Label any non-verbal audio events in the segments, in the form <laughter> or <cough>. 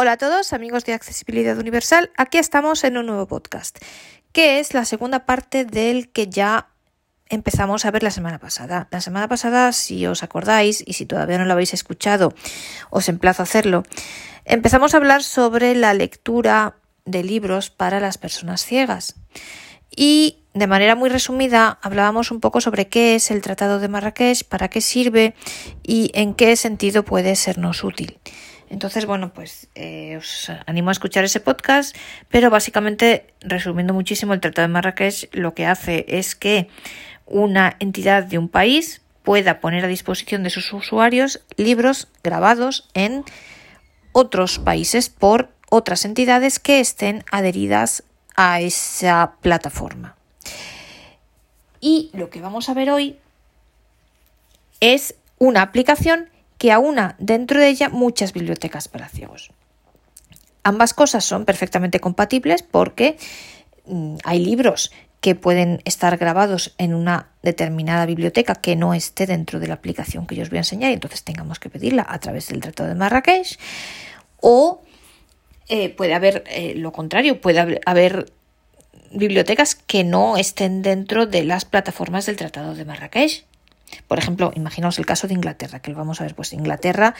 Hola a todos, amigos de Accesibilidad Universal. Aquí estamos en un nuevo podcast, que es la segunda parte del que ya empezamos a ver la semana pasada. La semana pasada, si os acordáis y si todavía no lo habéis escuchado, os emplazo a hacerlo. Empezamos a hablar sobre la lectura de libros para las personas ciegas. Y de manera muy resumida hablábamos un poco sobre qué es el Tratado de Marrakech, para qué sirve y en qué sentido puede sernos útil. Entonces, bueno, pues eh, os animo a escuchar ese podcast, pero básicamente, resumiendo muchísimo, el Tratado de Marrakech lo que hace es que una entidad de un país pueda poner a disposición de sus usuarios libros grabados en otros países por otras entidades que estén adheridas a esa plataforma. Y lo que vamos a ver hoy es una aplicación que aúna dentro de ella muchas bibliotecas para ciegos. Ambas cosas son perfectamente compatibles porque mm, hay libros que pueden estar grabados en una determinada biblioteca que no esté dentro de la aplicación que yo os voy a enseñar y entonces tengamos que pedirla a través del Tratado de Marrakech o eh, puede haber eh, lo contrario, puede haber bibliotecas que no estén dentro de las plataformas del Tratado de Marrakech. Por ejemplo, imaginaos el caso de Inglaterra, que lo vamos a ver, pues Inglaterra,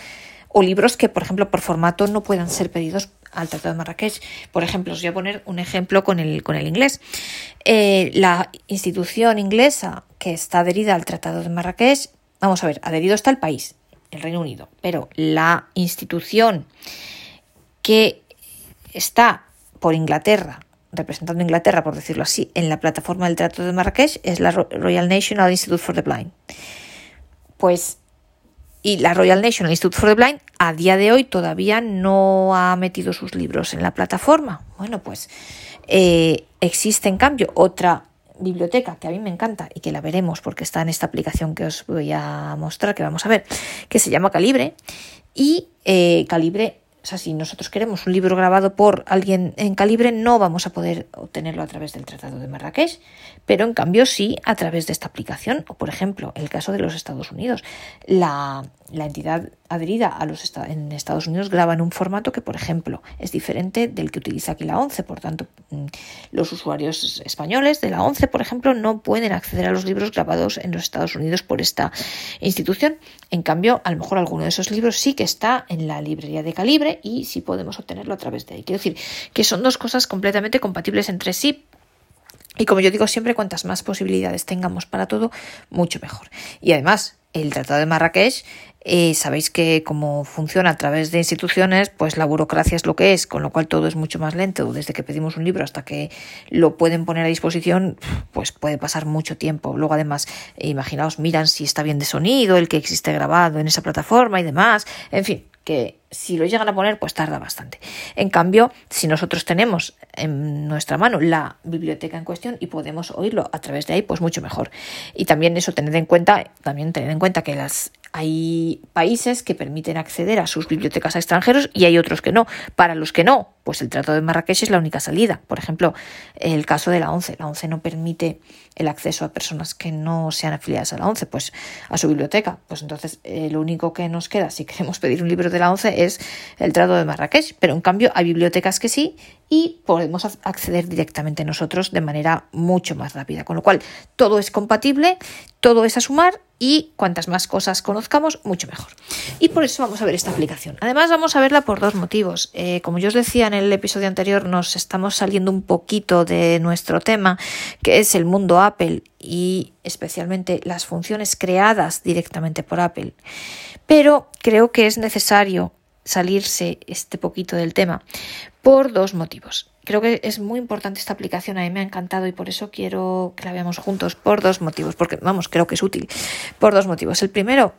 o libros que, por ejemplo, por formato no puedan ser pedidos al Tratado de Marrakech. Por ejemplo, os voy a poner un ejemplo con el, con el inglés. Eh, la institución inglesa que está adherida al Tratado de Marrakech, vamos a ver, adherido está el país, el Reino Unido, pero la institución que está por Inglaterra representando a Inglaterra, por decirlo así, en la plataforma del Tratado de Marrakech es la Royal National Institute for the Blind. Pues, y la Royal National Institute for the Blind a día de hoy todavía no ha metido sus libros en la plataforma. Bueno, pues eh, existe en cambio otra biblioteca que a mí me encanta y que la veremos porque está en esta aplicación que os voy a mostrar, que vamos a ver, que se llama Calibre. Y eh, Calibre o sea, si nosotros queremos un libro grabado por alguien en calibre, no vamos a poder obtenerlo a través del Tratado de Marrakech, pero en cambio sí a través de esta aplicación. O, por ejemplo, el caso de los Estados Unidos. La, entidad adherida a los en Estados Unidos graba en un formato que, por ejemplo, es diferente del que utiliza aquí la ONCE. Por tanto, mm, los usuarios españoles de la ONCE, por ejemplo, no pueden acceder a los libros grabados en los Estados Unidos por esta institución. En cambio, a lo mejor alguno de esos libros sí que está en la librería de calibre y sí podemos obtenerlo a través de ahí. Quiero decir que son dos cosas completamente compatibles entre sí, y como yo digo siempre, cuantas más posibilidades tengamos para todo, mucho mejor. Y además, el Tratado de Marrakech eh, sabéis que como funciona a través de instituciones, pues la burocracia es lo que es, con lo cual todo es mucho más lento. Desde que pedimos un libro hasta que lo pueden poner a disposición, pues puede pasar mucho tiempo. Luego, además, imaginaos, miran si está bien de sonido, el que existe grabado en esa plataforma y demás. En fin, que si lo llegan a poner, pues tarda bastante. En cambio, si nosotros tenemos en nuestra mano la biblioteca en cuestión y podemos oírlo a través de ahí, pues mucho mejor. Y también eso tened en cuenta, también tened en cuenta que las hay países que permiten acceder a sus bibliotecas a extranjeros y hay otros que no. Para los que no, pues el Tratado de Marrakech es la única salida. Por ejemplo, el caso de la ONCE. La ONCE no permite el acceso a personas que no sean afiliadas a la ONCE, pues a su biblioteca. Pues entonces eh, lo único que nos queda si queremos pedir un libro de la ONCE es el Tratado de Marrakech. Pero en cambio hay bibliotecas que sí y podemos acceder directamente nosotros de manera mucho más rápida. Con lo cual todo es compatible, todo es a sumar y cuantas más cosas conozcamos, mucho mejor. Y por eso vamos a ver esta aplicación. Además, vamos a verla por dos motivos. Eh, como yo os decía en el episodio anterior, nos estamos saliendo un poquito de nuestro tema, que es el mundo Apple y especialmente las funciones creadas directamente por Apple. Pero creo que es necesario salirse este poquito del tema por dos motivos. Creo que es muy importante esta aplicación, a mí me ha encantado y por eso quiero que la veamos juntos por dos motivos, porque vamos, creo que es útil por dos motivos. El primero,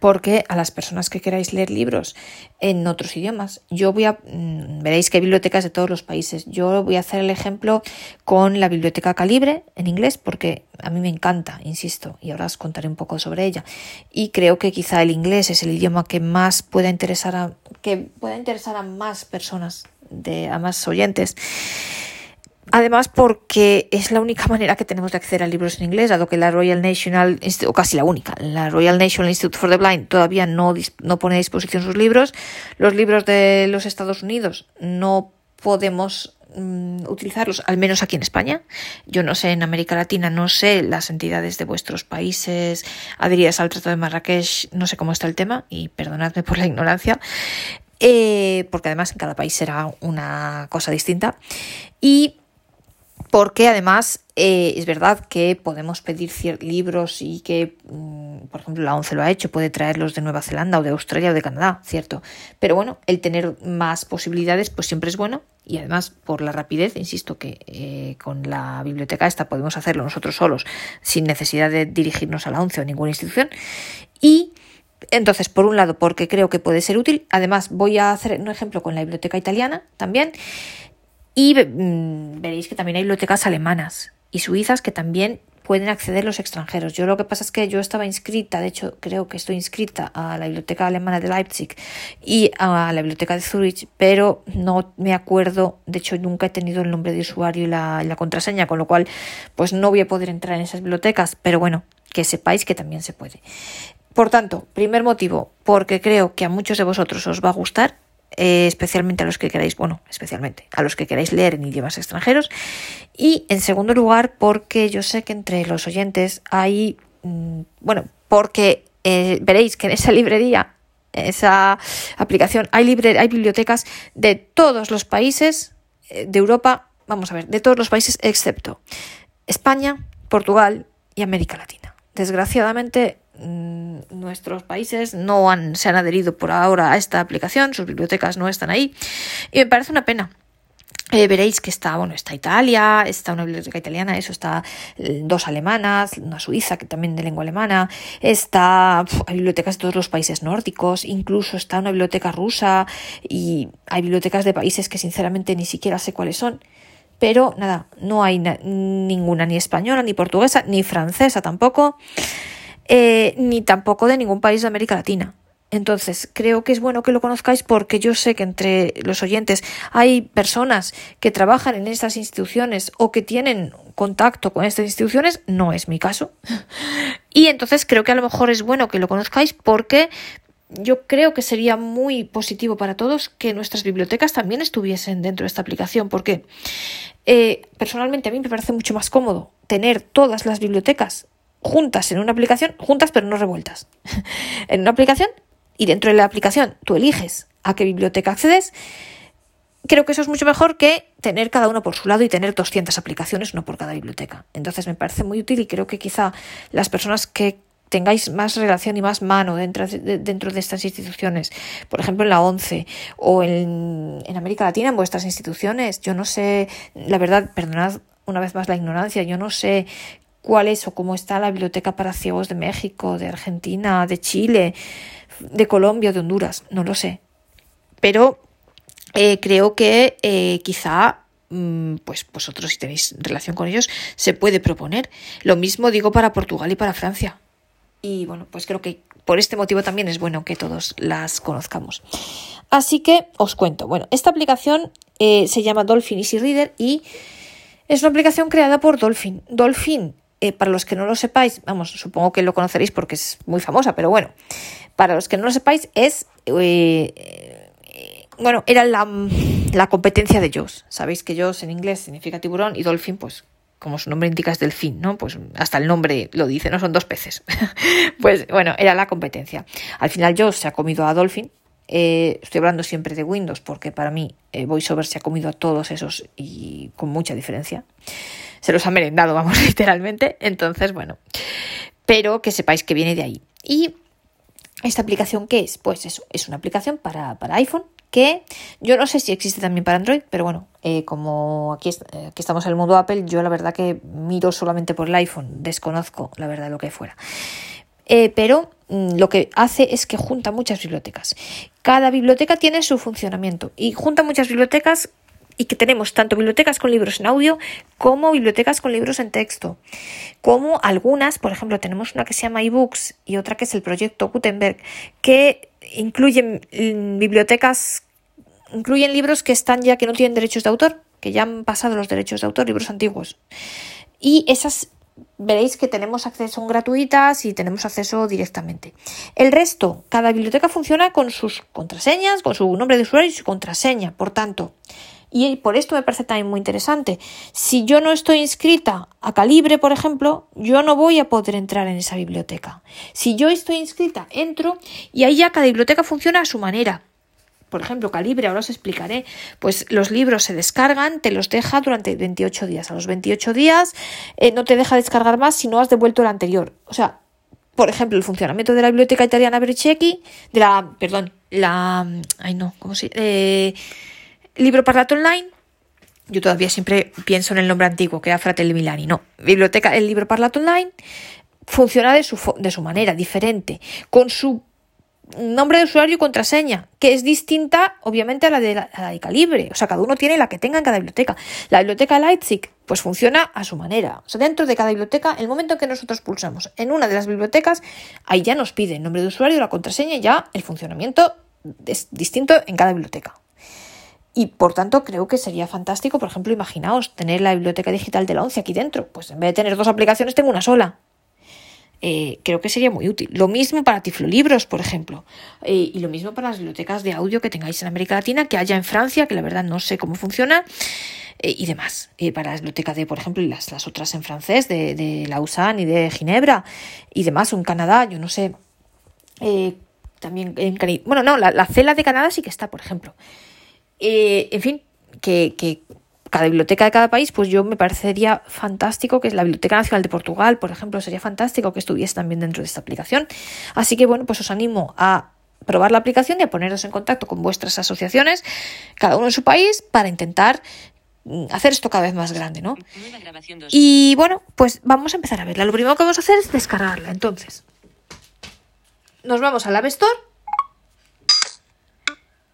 porque a las personas que queráis leer libros en otros idiomas, yo voy a mm, veréis que hay bibliotecas de todos los países. Yo voy a hacer el ejemplo con la biblioteca Calibre en inglés porque a mí me encanta, insisto, y ahora os contaré un poco sobre ella. Y creo que quizá el inglés es el idioma que más pueda interesar a que pueda interesar a más personas de, a más oyentes. Además, porque es la única <laughs> manera que tenemos de acceder a libros en inglés, dado que la Royal National, o casi la única, la Royal National Institute for the Blind todavía no, no pone a disposición sus libros. Los libros de los Estados Unidos no podemos mm, utilizarlos, al menos aquí en España. Yo no sé, en América Latina, no sé las entidades de vuestros países adheridas al Tratado de Marrakech, no sé cómo está el tema, y perdonadme por la ignorancia. Eh, porque además en cada país será una cosa distinta. Y porque además eh, es verdad que podemos pedir libros y que, mm, por ejemplo, la ONCE lo ha hecho, puede traerlos de Nueva Zelanda o de Australia o de Canadá, ¿cierto? Pero bueno, el tener más posibilidades pues siempre es bueno y además por la rapidez, insisto que eh, con la biblioteca esta podemos hacerlo nosotros solos sin necesidad de dirigirnos a la ONCE o ninguna institución y entonces, por un lado, porque creo que puede ser útil. Además, voy a hacer un ejemplo con la biblioteca italiana también. Y mm, veréis que también hay bibliotecas alemanas y suizas que también pueden acceder los extranjeros. Yo lo que pasa es que yo estaba inscrita, de hecho creo que estoy inscrita a la biblioteca alemana de Leipzig y a la biblioteca de Zurich, pero no me acuerdo, de hecho nunca he tenido el nombre de usuario y la, y la contraseña, con lo cual pues no voy a poder entrar en esas bibliotecas, pero bueno, que sepáis que también se puede. Por tanto, primer motivo, porque creo que a muchos de vosotros os va a gustar eh, especialmente a los que queráis, bueno, especialmente a los que queráis leer en idiomas extranjeros. Y en segundo lugar, porque yo sé que entre los oyentes hay, mm, bueno, porque eh, veréis que en esa librería, esa aplicación, hay, hay bibliotecas de todos los países eh, de Europa, vamos a ver, de todos los países excepto España, Portugal y América Latina. Desgraciadamente, nuestros países no han, se han adherido por ahora a esta aplicación, sus bibliotecas no están ahí y me parece una pena. Eh, veréis que está, bueno, está Italia, está una biblioteca italiana, eso está eh, dos alemanas, una suiza que también de lengua alemana, está, hay bibliotecas de todos los países nórdicos, incluso está una biblioteca rusa y hay bibliotecas de países que sinceramente ni siquiera sé cuáles son. Pero nada, no hay ninguna ni española, ni portuguesa, ni francesa tampoco. Eh, ni tampoco de ningún país de América Latina. Entonces, creo que es bueno que lo conozcáis porque yo sé que entre los oyentes hay personas que trabajan en estas instituciones o que tienen contacto con estas instituciones, no es mi caso. <laughs> Y entonces creo que a lo mejor es bueno que lo conozcáis porque yo creo que sería muy positivo para todos que nuestras bibliotecas también estuviesen dentro de esta aplicación porque eh, personalmente a mí me parece mucho más cómodo tener todas las bibliotecas juntas en una aplicación, juntas pero no revueltas. <laughs> en una aplicación y dentro de la aplicación tú eliges a qué biblioteca accedes. Creo que eso es mucho mejor que tener cada uno por su lado y tener 200 aplicaciones, no por cada biblioteca. Entonces me parece muy útil y creo que quizá las personas que tengáis más relación y más mano dentro de, dentro de estas instituciones, por ejemplo en la ONCE o en, en América Latina, en vuestras instituciones, yo no sé, la verdad, perdonad una vez más la ignorancia, yo no sé cuál es o cómo está la biblioteca para ciegos de México, de Argentina, de Chile, de Colombia, de Honduras, no lo sé. Pero eh, creo que eh, quizá mm, pues vosotros si tenéis relación con ellos se puede proponer. Lo mismo digo para Portugal y para Francia. Y bueno, pues creo que por este motivo también es bueno que todos las conozcamos. Así que os cuento. Bueno, esta aplicación eh, se llama Dolphin Easy Reader y es una aplicación creada por Dolphin. Dolphin eh, para los que no lo sepáis, vamos, supongo que lo conoceréis porque es muy famosa, pero bueno, para los que no lo sepáis, es. Eh, eh, bueno, era la, la, competencia de Jaws. Sabéis que Jaws en inglés significa tiburón y Dolphin, pues, como su nombre indica, es delfín, ¿no? Pues hasta el nombre lo dice, no son dos peces. <laughs> pues bueno, era la competencia. Al final Jaws se ha comido a Dolphin. estoy hablando siempre de Windows porque para mí VoiceOver se ha comido a todos esos y con mucha diferencia se los ha merendado, vamos, <laughs> literalmente. Entonces, bueno, pero que sepáis que viene de ahí. Y esta aplicación, ¿qué es? Pues eso, es una aplicación para, iPhone que yo no sé si existe también para Android, pero bueno, eh, como aquí, eh, estamos en el mundo Apple, yo la verdad que miro solamente por el iPhone, desconozco la verdad lo que fuera. Eh, pero mm, lo que hace es que junta muchas bibliotecas. Cada biblioteca tiene su funcionamiento y junta muchas bibliotecas y que tenemos tanto bibliotecas con libros en audio como bibliotecas con libros en texto, como algunas, por ejemplo, tenemos una que se llama eBooks y otra que es el proyecto Gutenberg, que incluyen mm, bibliotecas, incluyen libros que están ya que no tienen derechos de autor, que ya han pasado los derechos de autor, libros antiguos. Y esas veréis que tenemos acceso gratuitas y tenemos acceso directamente. El resto, cada biblioteca funciona con sus contraseñas, con su nombre de usuario y su contraseña. Por tanto, y por esto me parece también muy interesante. Si yo no estoy inscrita a Calibre, por ejemplo, yo no voy a poder entrar en esa biblioteca. Si yo estoy inscrita, entro y ahí ya cada biblioteca funciona a su manera. Por ejemplo, Calibre, ahora os explicaré, pues los libros se descargan, te los deja durante 28 días. A los 28 días eh, no te deja descargar más si no has devuelto el anterior. O sea, por ejemplo, el funcionamiento de la biblioteca italiana Bericecchi, de la, perdón, la, ay no, ¿cómo se eh, libro parlato online, yo todavía siempre pienso en el nombre antiguo, que era Fratelli Milani. No, biblioteca, el libro parlato online funciona de su, de su manera, diferente, con su nombre de usuario y contraseña, que es distinta, obviamente, a la, de la, de Calibre. O sea, cada uno tiene la que tenga en cada biblioteca. La biblioteca Leipzig, pues funciona a su manera. O sea, dentro de cada biblioteca, el momento en que nosotros pulsamos en una de las bibliotecas, ahí ya nos pide el nombre de usuario, la contraseña y ya el funcionamiento es distinto en cada biblioteca. Y por tanto creo que sería fantástico, por ejemplo, imaginaos tener la biblioteca digital de la ONCE aquí dentro. Pues en vez de tener dos aplicaciones tengo una sola. Eh, creo que sería muy útil. Lo mismo para Tiflolibros, por ejemplo. Eh, y lo mismo para las bibliotecas de audio que tengáis en América Latina, que haya en Francia, que la verdad no sé cómo funciona, eh, y demás. para las bibliotecas de, por ejemplo, y las, las otras en francés, de, de Lausanne y de Ginebra, y demás, o en Canadá, yo no sé. también en Bueno, no, la, la CELA de Canadá sí que está, por ejemplo. Eh, en fin, que, cada biblioteca de cada país, pues yo me parecería fantástico que es la Biblioteca Nacional de Portugal, por ejemplo, sería fantástico que estuviese también dentro de esta aplicación. Así que bueno, pues os animo a probar la aplicación y a poneros en contacto con vuestras asociaciones, cada uno en su país, para intentar mm, hacer esto cada vez más grande, ¿no? Y bueno, pues vamos a empezar a verla. Lo primero que vamos a hacer es descargarla. Entonces, nos vamos al App Store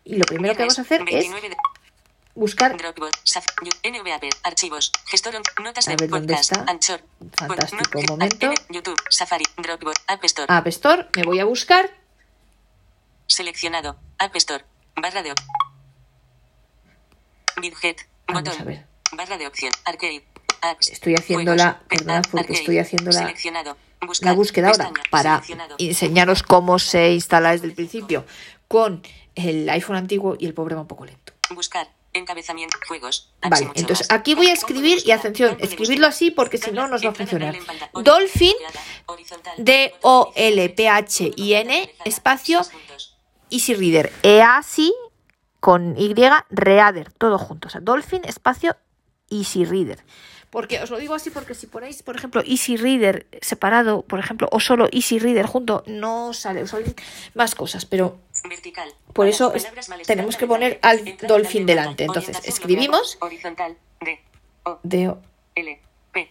y lo primero que vamos a hacer es buscar archivos, gestor, notas dónde está. Anchor, Fantástico momento. YouTube, Safari, Dropbox, App Store. App Store, me voy a buscar. Seleccionado, App Store, barra de Widget, botón, barra de opción, Arcade, apps, estoy haciendo la, porque estoy haciendo la, la búsqueda ahora para enseñaros cómo se instala desde el principio con el iPhone antiguo y el pobre va un poco lento. Buscar. Encabezamiento, juegos. Vale, entonces aquí voy a escribir y atención, escribirlo así porque si no nos va a funcionar. Dolphin, D-O-L-P-H-I-N, espacio, Easy Reader, E-A-S-I, con Y, Reader, todo junto. O sea, Dolphin, espacio, Easy Reader. Porque os lo digo así porque si ponéis, por ejemplo, Easy Reader separado, por ejemplo, o solo Easy Reader junto, no sale, os salen más cosas, pero por eso tenemos que poner al Dolphin delante. Entonces, escribimos horizontal. D. O. L. P.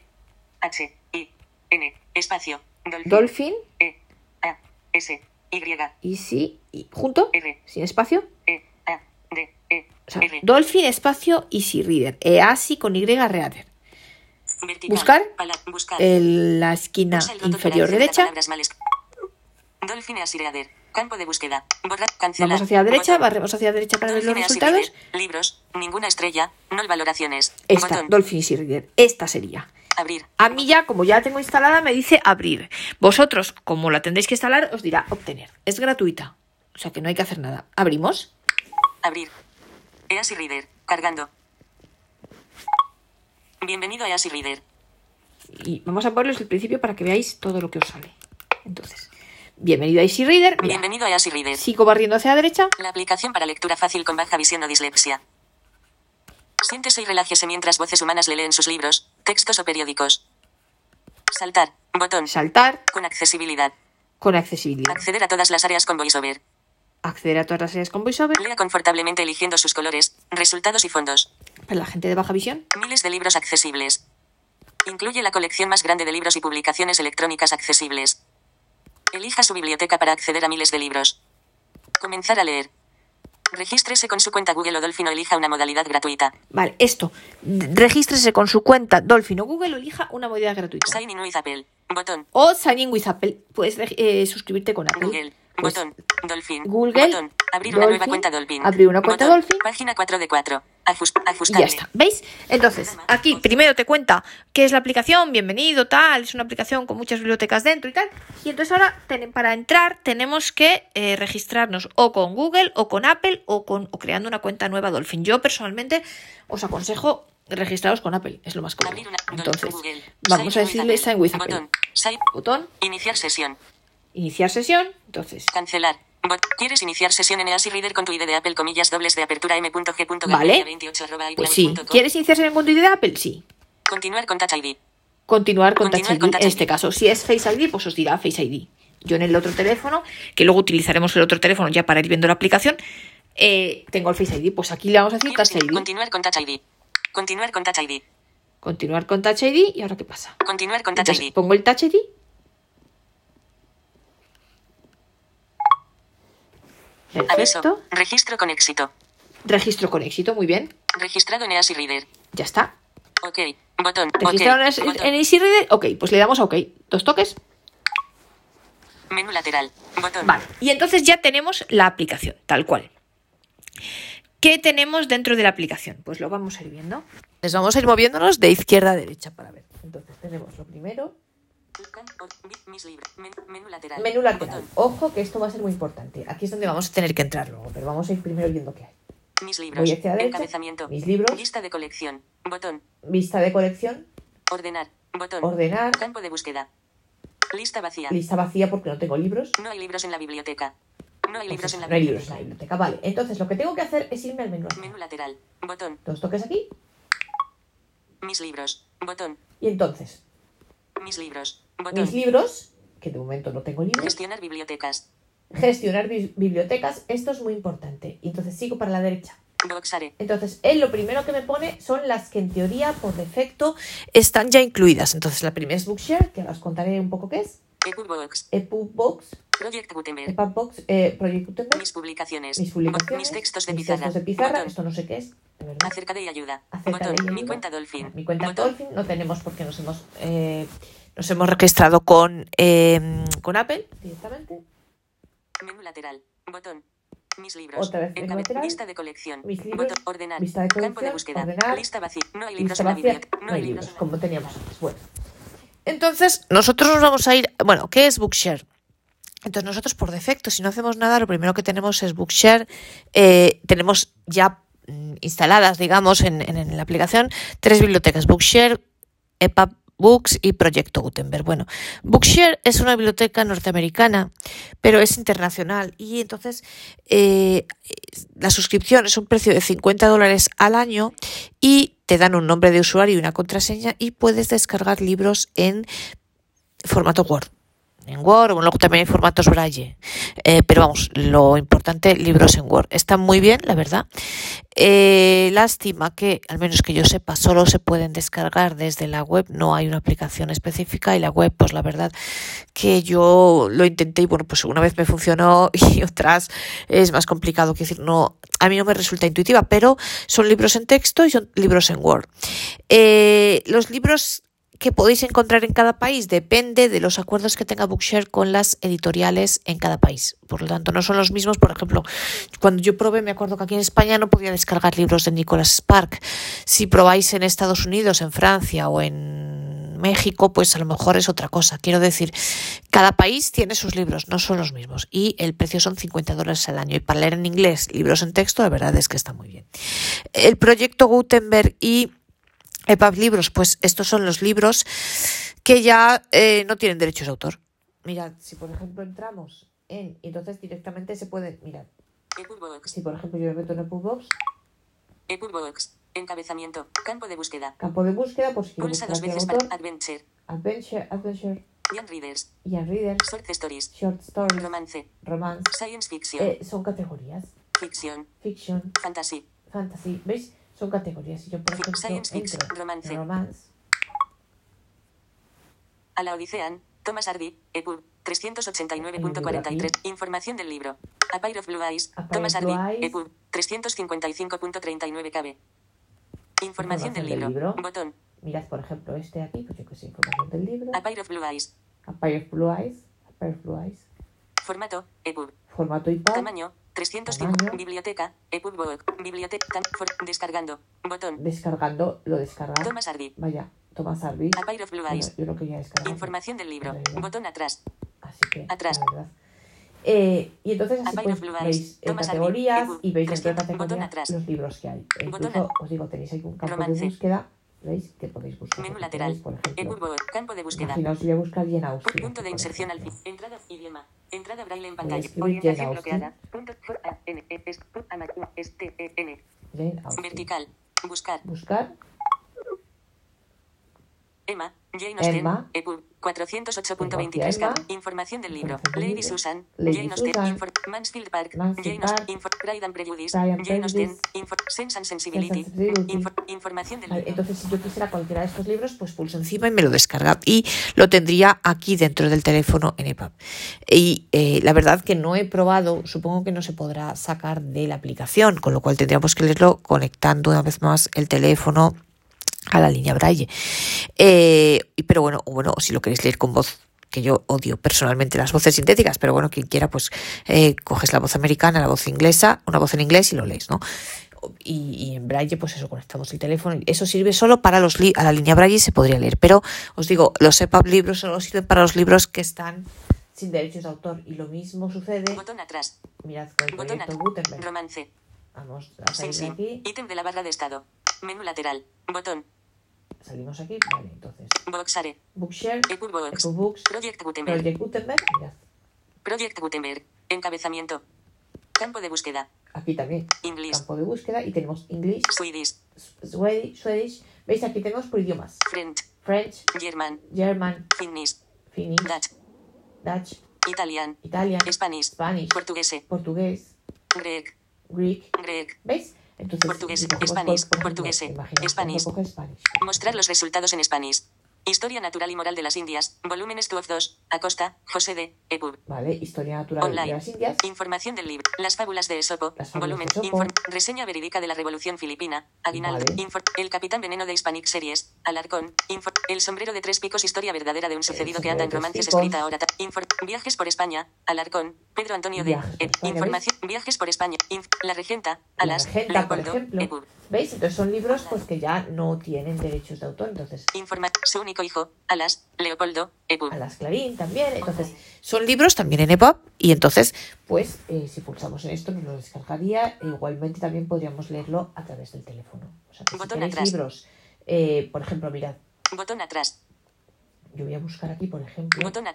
H. I. N. Espacio. Dolphin. E. A. S. Y. Easy. Y junto. R. Sin espacio. E. A. D. E. O sea, Dolphin espacio Easy Reader. E así con Y Reader Buscar, en la esquina inferior derecha. Dolphin. Campo de búsqueda. Borrar, cancelar. Vamos hacia la derecha, barremos hacia la derecha para ver los resultados. Libros, ninguna estrella, no valoraciones. Esta, Botón. Dolphin Reader. Esta sería. Abrir. A mí ya, como ya tengo instalada, me dice abrir. Vosotros, como la tendréis que instalar, os dirá obtener. Es gratuita. O sea que no hay que hacer nada. Abrimos. Abrir. Easy Reader. Cargando. Bienvenido a Easy Reader. Y vamos a ponerlo desde el principio para que veáis todo lo que os sale. Entonces, bienvenido a Easy Reader. Bienvenido a Easy Reader. Sigo barriendo hacia la derecha. La aplicación para lectura fácil con baja visión o dislexia. Siéntese y relájese mientras voces humanas le leen sus libros, textos o periódicos. Saltar. Botón. Saltar. Con accesibilidad. Con accesibilidad. Acceder a todas las áreas con VoiceOver. Acceder a todas las áreas con VoiceOver. Lea confortablemente eligiendo sus colores, resultados y fondos. Para la gente de baja visión. Miles de libros accesibles. Incluye la colección más grande de libros y publicaciones electrónicas accesibles. Elija su biblioteca para acceder a miles de libros. Comenzar a leer. Regístrese con su cuenta Google o Dolphin o elija una modalidad gratuita. Vale, esto. Regístrese con su cuenta Dolphin o Google o elija una modalidad gratuita. Sign in with Apple. Botón. O sign in with Apple. Puedes eh, suscribirte con Apple. Google. Pues, botón. Dolphin. Google. Botón. Abrir una nueva cuenta Dolphin. Abrir una cuenta botón. Dolphin. Página 4 de 4. Y ya está, ¿veis? Entonces, aquí primero te cuenta qué es la aplicación, bienvenido, tal, es una aplicación con muchas bibliotecas dentro y tal. Y entonces ahora, para entrar, tenemos que eh, registrarnos o con Google, o con Apple, o, con, o creando una cuenta nueva Dolphin. Yo personalmente os aconsejo registraros con Apple, es lo más una. Entonces, vamos a decirle. Sign with Apple. Botón, Iniciar sesión. iniciar sesión, entonces, Cancelar. ¿Quieres iniciar sesión en Easy Reader con tu ID de Apple comillas dobles de apertura m.g. Vale. 28 pues sí. ¿Quieres iniciarse en el mundo de Apple? Sí. Continuar con Touch ID. continuar con Continuar Touch ID. con Touch en este ID. caso, si es Face ID, pues os dirá Face ID. Yo en el otro teléfono, que luego utilizaremos el otro teléfono ya para ir viendo la aplicación, eh, tengo el Face ID. Pues aquí le vamos a decir ¿Quieres Touch ID. Continuar con Touch ID. Continuar con Touch ID. Continuar con Touch ID y ahora qué pasa. Continuar con Touch Entonces, ID. pongo el Touch ID. Aviso. Perfecto. Registro con éxito. Registro con éxito, muy bien. Registrado en Easy Reader. Ya está. Ok. Botón. Registrado en, Botón. en Easy Reader. Ok, pues le damos a OK. Dos toques. Menú lateral. Botón. Vale, y entonces ya tenemos la aplicación, tal cual. ¿Qué tenemos dentro de la aplicación? Pues lo vamos a ir viendo. Les vamos a ir moviéndonos de izquierda a derecha para ver. Entonces tenemos lo primero, Campo- Mis libros. Men- Menú lateral. menú lateral. Ojo que esto va a ser muy importante. Aquí es donde vamos a tener que entrar luego, pero vamos a ir primero viendo qué hay. Mis libros. Voy hacia la derecha. Encabezamiento. Mis libros. Lista de colección. Botón. Vista de colección, Ordenar. Botón. ordenar, Campo de búsqueda. Lista vacía. lista vacía porque no tengo libros. No hay libros en la biblioteca. No hay libros en la no hay libros en biblioteca. la biblioteca. Vale, entonces lo que tengo que hacer es irme al menú. Menú lateral. Botón. Dos toques aquí Mis libros. Botón. y entonces Mis libros. Botón. mis libros, que de momento no tengo libros. Gestionar bibliotecas. gestionar bi- bibliotecas, esto es muy importante. Y Entonces sigo para la derecha. Boxare. Entonces, él lo primero que me pone son las que en teoría, por defecto, están ya incluidas. Entonces, la primera es Bookshare, que ahora os contaré un poco qué es. EPUBOX. EPUBox, Project Gutenberg. EPUBbox, eh, Project Gutenberg, Mis publicaciones. mis publicaciones, Mis textos de pizarra. textos de pizarra. Botón. Esto no sé qué es. Acerca de y ayuda. Acerca Botón. de Mi ayuda. cuenta Dolphin. Mi cuenta Botón. Dolphin no tenemos porque nos hemos, eh, nos hemos registrado con, eh, con Apple directamente. Menú lateral. Botón. Mis libros. Otra vez Encabe- lateral. Lista de colección. Mis libros. Botón. Ordenar. Vista de Campo de colección, búsqueda. ordenar. Lista vacía. No hay libros Lista en la biblioteca. no hay libros, en como teníamos antes. Bueno. Entonces, nosotros nos vamos a ir. Bueno, ¿qué es Bookshare? Entonces, nosotros por defecto, si no hacemos nada, lo primero que tenemos es Bookshare. Eh, tenemos ya mm, instaladas, digamos, en, en- la aplicación tres bibliotecas: Bookshare, EPUB Books y Proyecto Gutenberg. Bueno, Bookshare es una biblioteca norteamericana, pero es internacional y entonces eh, la suscripción es un precio de 50 dólares al año y te dan un nombre de usuario y una contraseña y puedes descargar libros en formato Word. En Word, bueno, luego también hay formatos Braille. Eh, pero vamos, lo importante, libros en Word. Están muy bien, la verdad. Eh, lástima que, al menos que yo sepa, solo se pueden descargar desde la web. No hay una aplicación específica y la web, pues la verdad que yo lo intenté y bueno, pues una vez me funcionó <laughs> y otras es más complicado. Quiero decir, no, a mí no me resulta intuitiva, pero son libros en texto y son libros en Word. Eh, los libros que podéis encontrar en cada país depende de los acuerdos que tenga Bookshare con las editoriales en cada país. Por lo tanto, no son los mismos. Por ejemplo, cuando yo probé, me acuerdo que aquí en España no podía descargar libros de Nicholas Spark. Si probáis en Estados Unidos, en Francia o en México, pues a lo mejor es otra cosa. Quiero decir, cada país tiene sus libros, no son los mismos. Y el precio son 50 dólares al año. Y para leer en inglés libros en texto, la verdad es que está muy bien. El proyecto Gutenberg y EPUB Libros, pues estos son los libros que ya eh, no tienen derechos de autor. Mirad, si por ejemplo entramos en, entonces directamente se puede, mirad, si por ejemplo yo me meto en EPUBbox, EPUBOX. Encabezamiento. Campo de búsqueda. campo de búsqueda, pues si Pulsa dos veces autor, para Adventure. Adventure, Adventure, Young Readers. Young Reader, Short Stories. Short Stories, Romance. Romance, Science Fiction. eh, son categorías, Ficción. Fiction, Fantasy. Fantasy, ¿veis? Son categorías. Si yo por ejemplo Science Fiction, romance. Romance, A la Odicean. Thomas Hardy. EPUB. 389.43. Información del libro. A Pair of Blue Eyes. A Thomas Hardy. EPUB. 355.39 KB. Información del libro. libro. Botón. mirad por ejemplo este aquí, pues yo que sé, información del libro, A Pair of Blue Eyes. A Pair of Blue Eyes, A Pair of Blue Eyes, Formato. EPUB. formato Tamaño. 305. Tamaño. Biblioteca. EPUB Book. Biblioteca. Descargando. Botón. Descargando, lo descarga. Thomas Hardy. Vaya, Thomas Hardy. A Pair of Blue Bueno, Eyes. yo lo quería descargar. Información del libro. Botón atrás. Así que, Atrás. la verdad. Eh, y entonces así pues Eyes. veis en categorías y veis dentro de 300. Botón categoría atrás. los libros que hay. E incluso os digo, tenéis ahí un campo Romance. de búsqueda, ¿veis? Que podéis buscar. Menú lateral. Por ejemplo. Campo de búsqueda. imaginaos, voy a buscar Jane Austen. Punto de inserción al fin. Entrada idioma. Entrada braille en pantalla. Orientación bloqueada. Punto for a n. Vertical. Buscar. Buscar Emma. Jane Austen. Emma. EPUB. Tengo 408.23. aquí a Emma. Cap- Información del libro. Lady. Susan. Lady Jane Austen. Mansfield Park. Jane Austen. Infor- Pride and Prejudice. Jane Austen. Infor- Sense and Sensibility. Información del libro. entonces, si yo quisiera cualquiera de estos libros, pues pulso encima y me lo descarga. Y lo tendría aquí dentro del teléfono en EPUB. Y eh, la verdad que no he probado, supongo que no se podrá sacar de la aplicación, con lo cual tendríamos que leerlo conectando una vez más el teléfono a la línea Braille. Eh, pero bueno, o bueno, si lo queréis leer con voz que yo odio personalmente las voces sintéticas, pero bueno, quien quiera, pues eh, coges la voz americana, la voz inglesa, una voz en inglés y lo lees, ¿no? Y, y en braille, pues eso, conectamos el teléfono. Eso sirve solo para los li- a la línea braille se podría leer. Pero os digo, los EPUB libros solo sirven para los libros que están sin derechos de autor. Y lo mismo sucede, Botón atrás. mirad, con el Botón proyecto. Gutenberg. Romance. Vamos a salir de aquí, Ítem de la barra de estado. Menú lateral. Botón. Salimos aquí, vale, entonces, Boxare. Bookshare, EPUB Books. Project Gutenberg. Project Gutenberg, mirad, Project Gutenberg. Encabezamiento. Campo de búsqueda. aquí también, English. campo de búsqueda y tenemos English, Swedish. Swedish, Swedish. ¿Veis? Aquí tenemos por idiomas. French. French, German. German, Finnish. Finnish, Dutch. Dutch, Italian. Italian, Spanish. Spanish, Portuguese. portugués, Greek. Greek. Greek. ¿Veis? Entonces, Portugués, Spanish, portugués, Spanish. Mostrar los resultados en Spanish. Historia natural y moral de las Indias. Volúmenes 2 of 2. Acosta. José de. EPUB. Vale, historia natural de Online. las Indias. Información del libro. Las fábulas de Esopo. Volumen. de Esopo. Reseña verídica de la Revolución Filipina. Aguinaldo. Vale. El Capitán Veneno de Hispanic Series. Alarcón. El sombrero de tres picos. Historia verdadera de un sucedido que anda en de romances escrita ahora. viajes por España. Alarcón. Pedro Antonio de. Viajes eh, información. Viajes por España. Inf- la Regenta. La Alas. Por Leopoldo. ejemplo. EPUB. ¿Veis? Entonces son libros pues que ya no tienen derechos de autor. Entonces, Informa- su único hijo. Alas. Leopoldo. EPUB. a las Clarín también. Entonces, son libros también en EPUB. Y entonces, pues, eh, si pulsamos en esto, nos lo descargaría. E igualmente también podríamos leerlo a través del teléfono. O sea, que Botón atrás. libros, eh, por ejemplo, mirad, Botón atrás. yo voy a buscar aquí, por ejemplo, Botón a-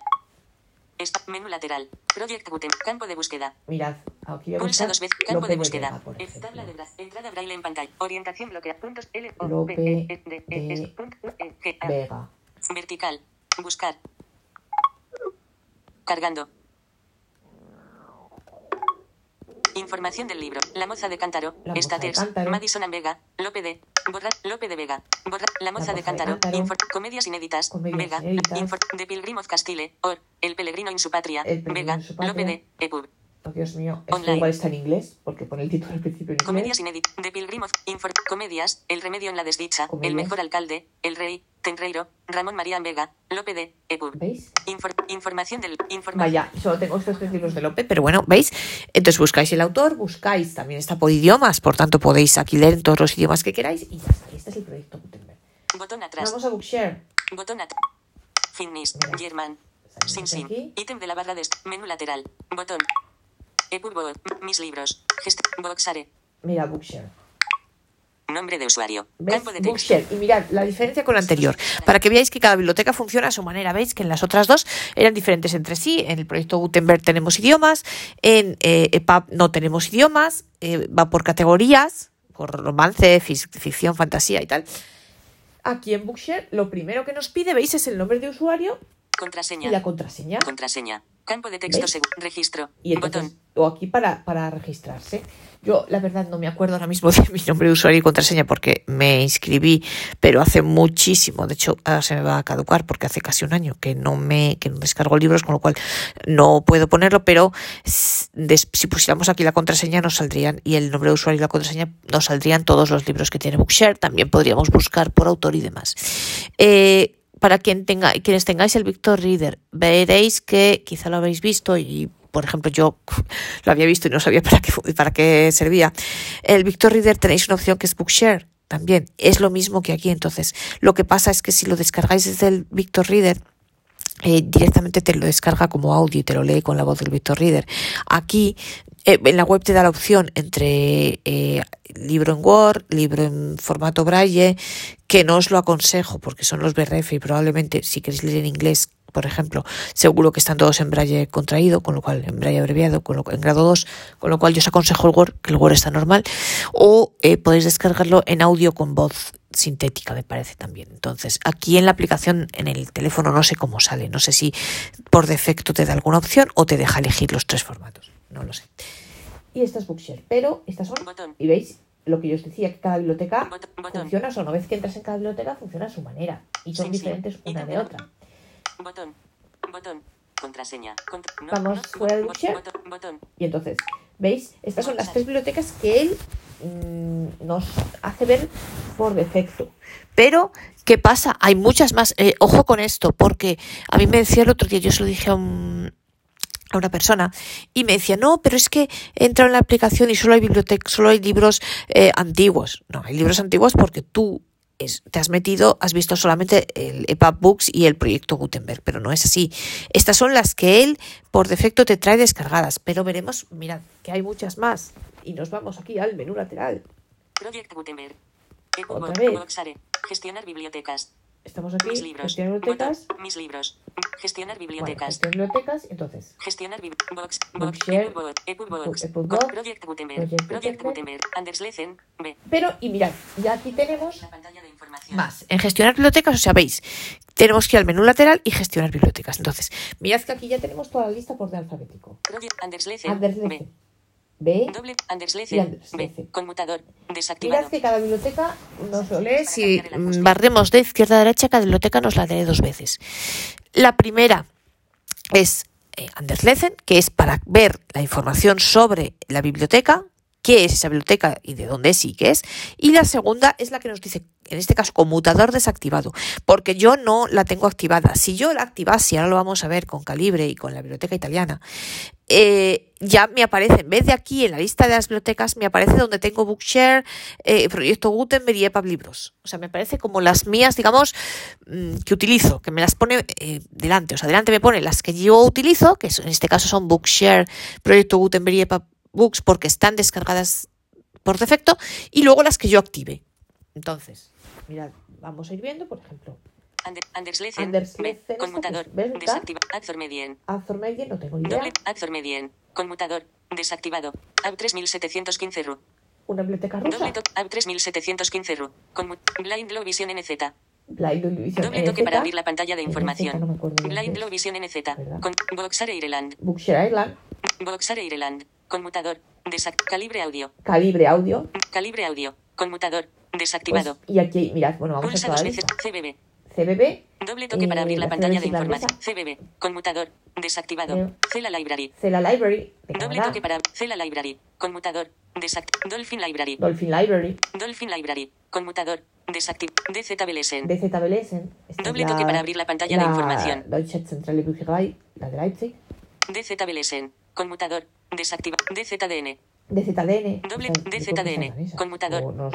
Espa- menú lateral. Project Gutenberg. Campo de búsqueda. mirad, aquí voy a Pulsa dos veces. Campo Lope de de búsqueda. Vega, Tabla de bra- Entrada braille en pantalla. Orientación bloquea. Puntos L O Lope P E S D E S punto E G A. Vega. Vertical. Buscar. Cargando. Información del libro. La moza de Cántaro. La de. Cántaro. Madison and Vega. Lope de. Borrar. Lope de Vega. Borrar. La moza moza de de Cántaro. Infor- comedias inéditas. Comedias Vega. inéditas. Infor- de Pilgrim of Castile. Or. El peregrino en su patria. Vega. su patria. Lope de. Epub. Oh, Dios mío, esto Online. igual está en inglés, porque pone el título al principio en inglés. Comedias inéditas. De Pilgrim of. Infor- comedias. El remedio en la desdicha. El mejor alcalde. El rey. Tenreiro. Ramón María Vega. Lope de. Epub. ¿Veis? Infor- información del. Información. Vaya, solo tengo estos tres libros de Lope, pero bueno, ¿veis? Entonces buscáis el autor, buscáis, también está por idiomas, por tanto podéis aquí leer en todos los idiomas que queráis y ya está. Este es el proyecto Gutenberg. Botón atrás. Vamos a Bookshare. Botón atrás. Finnish. German. Sin sin. Ítem de la barra de menú lateral. Botón. Mis libros. Boxare. Mira, Bookshare. Nombre de usuario. Campo de. Bookshare. Y mirad la diferencia con la anterior. Para que veáis que cada biblioteca funciona a su manera. Veis que en las otras dos eran diferentes entre sí. En el proyecto Gutenberg tenemos idiomas. En eh, EPUB no tenemos idiomas. eh, va por categorías. Por romance, ficción, fantasía y tal. Aquí en Bookshare lo primero que nos pide, veis, es el nombre de usuario y Contraseña. la contraseña. Contraseña. Campo de texto. ¿Veis? segu- Registro. Y entonces, Botón. o aquí para, para registrarse. Yo, la verdad, no me acuerdo ahora mismo <laughs> de mi nombre de usuario y contraseña porque me inscribí, pero hace muchísimo. De hecho, ahora se me va a caducar porque hace casi un año que no me que no descargo libros, con lo cual no puedo ponerlo. Pero si pusiéramos aquí la contraseña, nos saldrían, y el nombre de usuario y la contraseña, nos saldrían todos los libros que tiene Bookshare. También podríamos buscar por autor y demás. Eh, para quien tenga, quienes tengáis el Victor Reader, veréis que quizá lo habéis visto y por ejemplo, yo <laughs> lo había visto y no sabía para qué, para qué servía. El Victor Reader tenéis una opción que es Bookshare también. Es lo mismo que aquí. Entonces, lo que pasa es que si lo descargáis desde el Victor Reader, eh, directamente te lo descarga como audio y te lo lee con la voz del Victor Reader. Aquí eh, en la web te da la opción entre eh, libro en Word, libro en formato braille, que no os lo aconsejo porque son los BRF y probablemente si queréis leer en inglés, por ejemplo, seguro que están todos en braille contraído, con lo cual en braille abreviado, con lo, en grado 2, con lo cual yo os aconsejo el Word, que el Word está normal, o eh, podéis descargarlo en audio con voz sintética, me parece también. Entonces, aquí en la aplicación, en el teléfono, no sé cómo sale, no sé si por defecto te da alguna opción o te deja elegir los tres formatos, no lo sé. Y esta es Bookshare, pero estas son, y veis, lo que yo os decía, que cada biblioteca Botón. Funciona, o sea, una vez que entras en cada biblioteca, funciona a su manera, y son diferentes una de otra. Botón. Botón. Contraseña. Contra- no, Vamos no, fuera del bot- share. Botón. Botón. Y entonces, ¿veis? Estas son las tres bibliotecas que él mm, nos hace ver por defecto. Pero, ¿qué pasa? Hay muchas más. Eh, ojo con esto, porque a mí me decía el otro día, yo se lo dije a un a una persona y me decía, no, pero es que he entrado en la aplicación y solo hay bibliotecas, solo hay libros eh, antiguos. No, hay libros antiguos porque tú es- te has metido, has visto solamente el EPUB Books y el proyecto Gutenberg, pero no es así. Estas son las que él por defecto te trae descargadas, pero veremos, mirad, que hay muchas más. Y nos vamos aquí al menú lateral. Project Gutenberg. Otra vez. Gestionar bibliotecas. Estamos aquí, Mis libros. gestionar bibliotecas. Botón. Mis libros. Gestionar Bueno, bibliotecas. gestionar bibliotecas, entonces. Gestionar bib box box box Project Gutenberg Project Gutenberg. Anderslezen B Pero, y mirad, ya aquí tenemos la pantalla de información más. En gestionar bibliotecas, o sea, veis, tenemos que ir al menú lateral y gestionar bibliotecas. Entonces, mirad que aquí ya tenemos toda la lista por orden alfabético. Project Anderslezen Anderslezen. B B. doble. B conmutador Mirad desactivado que cada biblioteca nos lo lee. Si mm, barremos de izquierda a derecha, cada biblioteca nos la lee dos veces. La primera es eh, Anderslezen, que es para ver la información sobre la biblioteca, qué es esa biblioteca y de dónde es y qué es. Y la segunda es la que nos dice, en este caso, conmutador desactivado, porque yo no la tengo activada. Si yo la activase, ahora lo vamos a ver con Calibre y con la biblioteca italiana, eh, ya me aparece, en vez de aquí en la lista de las bibliotecas, me aparece donde tengo Bookshare, eh, Proyecto Gutenberg y EPUB Libros. O sea, me aparece como las mías, digamos, mm, que utilizo, que me las pone eh, delante. O sea, delante me pone las que yo utilizo, que en este caso son Bookshare, Proyecto Gutenberg y EPUB Books, porque están descargadas por defecto, y luego las que yo active. Entonces, mirad, vamos a ir viendo, por ejemplo, Ander- esta, conmutador pues, ¿ves? desactiva Azor Medien Azor Media, no tengo ni idea. doble Azor Medien conmutador desactivado AB 3715 RU Una biblioteca rusa. doble toque AB 3715 RU Blind Low Vision NZ Blind Illusion doble toque NZ, para abrir la pantalla de NZ, información no me acuerdo bien qué Blind. Low Vision NZ ¿Verdad? con Boxare Ireland Bookshare Island, Boxare Ireland conmutador desac calibre audio Calibre Audio. calibre audio conmutador pues, desactivado y aquí, mirad, bueno, vamos pulsa a dos veces. CBB CBB, doble toque para Eh, abrir la la pantalla de información. CBB conmutador desactivado Creo. Cela Library Cela Library, Doble toque para Cela Library. Conmutador. Desact Dolphin Library. Dolphin Library, Dolphin Library. Conmutador. Desactiv DZBLSN. DZ Belesen. esta es Doble toque para abrir la pantalla de información. Deutsche Zentrale Bücherei, la de Leipzig. DZBLSN. Conmutador. Desactiva. DZDN. DZDN. Doble DZDN. Conmutador. no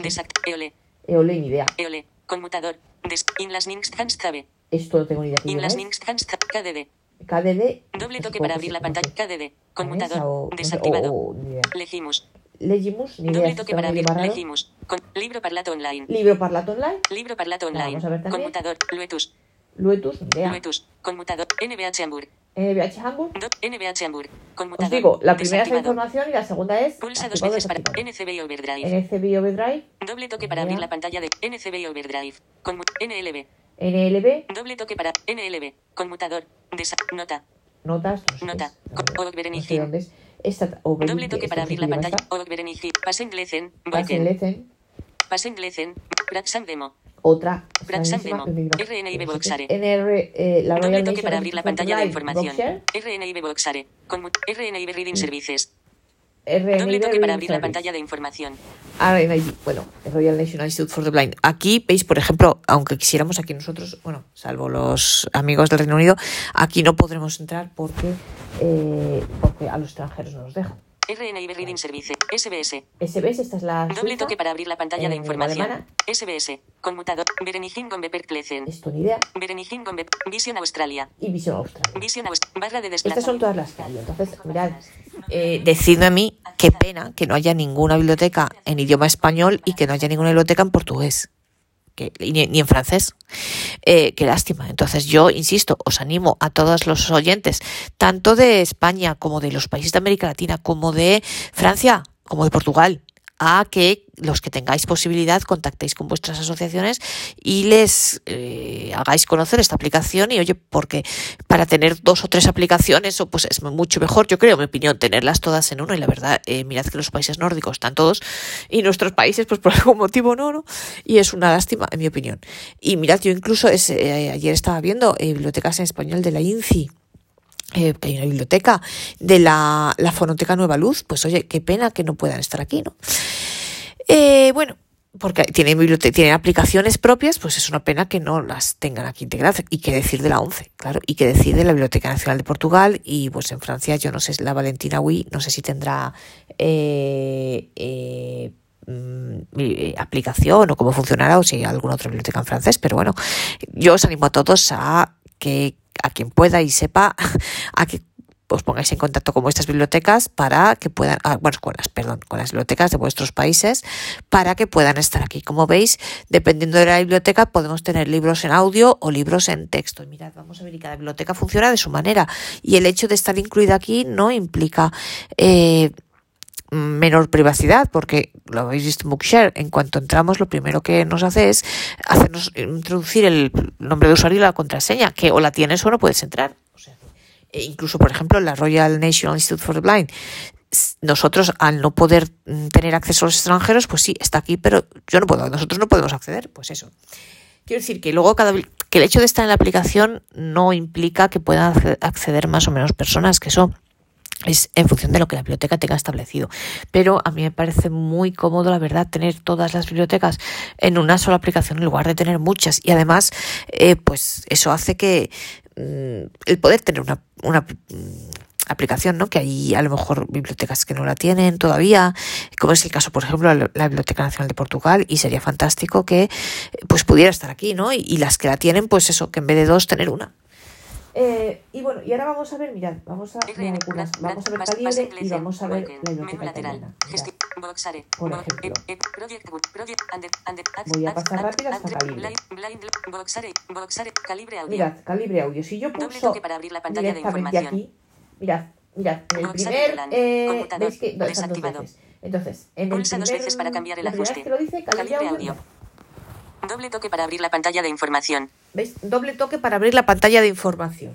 EOLE. Eole, ni idea. EOLE. Conmutador. Des Inlasningsthanstzabe. Esto no tengo ni idea qué idioma es. Inlasningsthanstzabe. KDD. KDD. Doble toque para abrir la pantalla. KDD. Conmutador. Desactivado. o- o ni idea. Legimus. Legimus, ni idea. Doble toque para abrir. Legimus. Con Libro Parlato Online. Libro Parlato Online. Libro Parlato Online. Conmutador. Luetus. Luetus. Luetus. Conmutador. NBH Hamburg. NBH Hamburg. Do- NBH Hamburg. Os digo, la primera es la información y la segunda es Pulsa dos veces para. NCB Overdrive. NCB Overdrive, Doble toque para abrir la pantalla de NCB Overdrive. NLB. NLB, Doble toque para NLB. Conmutador. Desa nota. notas, Nota. dónde es. Esta, Doble toque para abrir la pantalla. está. Org Berenigin. Pasenglesen. Pasen Boiken. Lecen, Pasenglesen. Praxam Demo. Otra. RNIB no sé qué es. Boxare. NR, eh, la Doble toque para abrir la pantalla de información. Boxshare, RNIB Boxare. RNIB Reading Services. Doble toque para abrir la pantalla de información. RNIB, bueno, Royal National Institute for the Blind. Aquí veis, por ejemplo, aunque quisiéramos aquí nosotros, bueno, salvo los amigos del Reino Unido, aquí no podremos entrar porque, eh, porque a los extranjeros no nos dejan. RNIB Reading Service. SBS. SBS, esta es la Doble suiza, toque para abrir la pantalla de información. alemana. SBS. Conmutador. Berenigin con Beper Clecen. esto ni idea, Berenigin con. Vision Australia. y Visión Australia. Vision Aus- Barra de Estas desplazamiento. son todas las que hay. Entonces, mirad, eh, decidme a mí qué pena que no haya ninguna biblioteca en idioma español y que no haya ninguna biblioteca en portugués. Que, ni, ni en francés. Eh, qué lástima. Entonces yo, insisto, os animo a todos los oyentes, tanto de España como de los países de América Latina, como de Francia, como de Portugal, a que los que tengáis posibilidad contactéis con vuestras asociaciones y les eh, hagáis conocer esta aplicación y oye, porque para tener dos o tres aplicaciones o pues es mucho mejor, yo creo, en mi opinión, tenerlas todas en uno y la verdad, eh, mirad que los países nórdicos están todos y nuestros países pues por algún motivo no, ¿no? Y es una lástima, en mi opinión. Y mirad, yo incluso eh, ayer estaba viendo eh, bibliotecas en español de la INCI, eh, que hay una biblioteca de la, la Fonoteca Nueva Luz, pues oye, qué pena que no puedan estar aquí, ¿no? Eh, bueno, porque tienen, tienen aplicaciones propias, pues es una pena que no las tengan aquí integradas. Y qué decir de la ONCE, claro, y qué decir de la Biblioteca Nacional de Portugal, y pues en Francia, yo no sé, la Valentina Wii, no sé si tendrá eh, eh, mm, aplicación o cómo funcionará o si hay alguna otra biblioteca en francés, pero bueno, yo os animo a todos a que a quien pueda y sepa a que os pongáis en contacto con vuestras bibliotecas para que puedan, ah, bueno, con las, perdón, con las bibliotecas de vuestros países para que puedan estar aquí. Como veis, dependiendo de la biblioteca, podemos tener libros en audio o libros en texto. Y mirad, vamos a ver, y cada biblioteca funciona de su manera. Y el hecho de estar incluida aquí no implica eh, menor privacidad, porque lo habéis visto en Bookshare, en cuanto entramos, lo primero que nos hace es hacernos introducir el nombre de usuario y la contraseña, que o la tienes o no puedes entrar. O sea, e incluso, por ejemplo, la Royal National Institute for the Blind, nosotros al no poder mm, tener acceso a los extranjeros, pues sí, está aquí, pero yo no puedo, nosotros no podemos acceder, pues eso. Quiero decir que luego cada que el hecho de estar en la aplicación no implica que puedan acce- acceder más o menos personas, que eso es en función de lo que la biblioteca tenga establecido. Pero a mí me parece muy cómodo, la verdad, tener todas las bibliotecas en una sola aplicación en lugar de tener muchas. Y además, eh, pues eso hace que mm, el poder tener una, una mm, aplicación, ¿no? Que hay a lo mejor bibliotecas que no la tienen todavía, como es el caso, por ejemplo, la Biblioteca Nacional de Portugal, y sería fantástico que pues pudiera estar aquí, ¿no? Y, y las que la tienen, pues eso, que en vez de dos, tener una. Eh, y bueno, y ahora vamos a ver, mirad, vamos a, RN. vamos a ver Más- más Calibre y vamos a ver Walken, la biblioteca lateral. Boxare. Por ejemplo. eh, eh, Project Book, Project Under- Under- Under- Voy a pasar Ad- rápido hasta Ad- Calibre. Blind- Blind- Boxare. Boxare. Calibre audio. mirad, Calibre Audio. Si yo pulso para abrir la pantalla de directamente aquí, mirad, mirad, en el primer, eh, veis que no, dos Desactivado. veces. Entonces, en el Pulsa dos primer, veces para cambiar el ajuste. que lo dice, Calibre, Calibre Audio, audio. Doble toque para abrir la pantalla de información. ¿Veis? Doble toque para abrir la pantalla de información.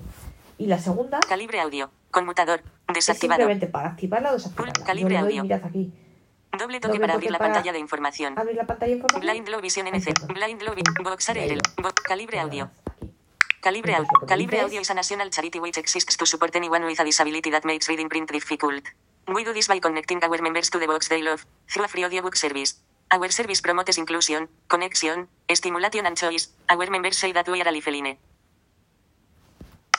Y la segunda Calibre audio. Conmutador. es Desactivado. simplemente para activarla o desactivarla. Calibre doy, audio. mirad aquí, Doble Doble toque para abrir toque la para pantalla de información. abrir la pantalla de información. Blind Low Vision NC. Blind Low Uy, Boxare ahí el lo- Bo- Calibre audio. Calibre, Entonces, au- lo que Calibre Audio is a national charity which exists to support anyone with a disability that makes reading print difficult. We do this by connecting our members to the box they love through a free audiobook service. Our service promotes inclusion, connection, stimulation and choice. Our members say that we are a lifeline.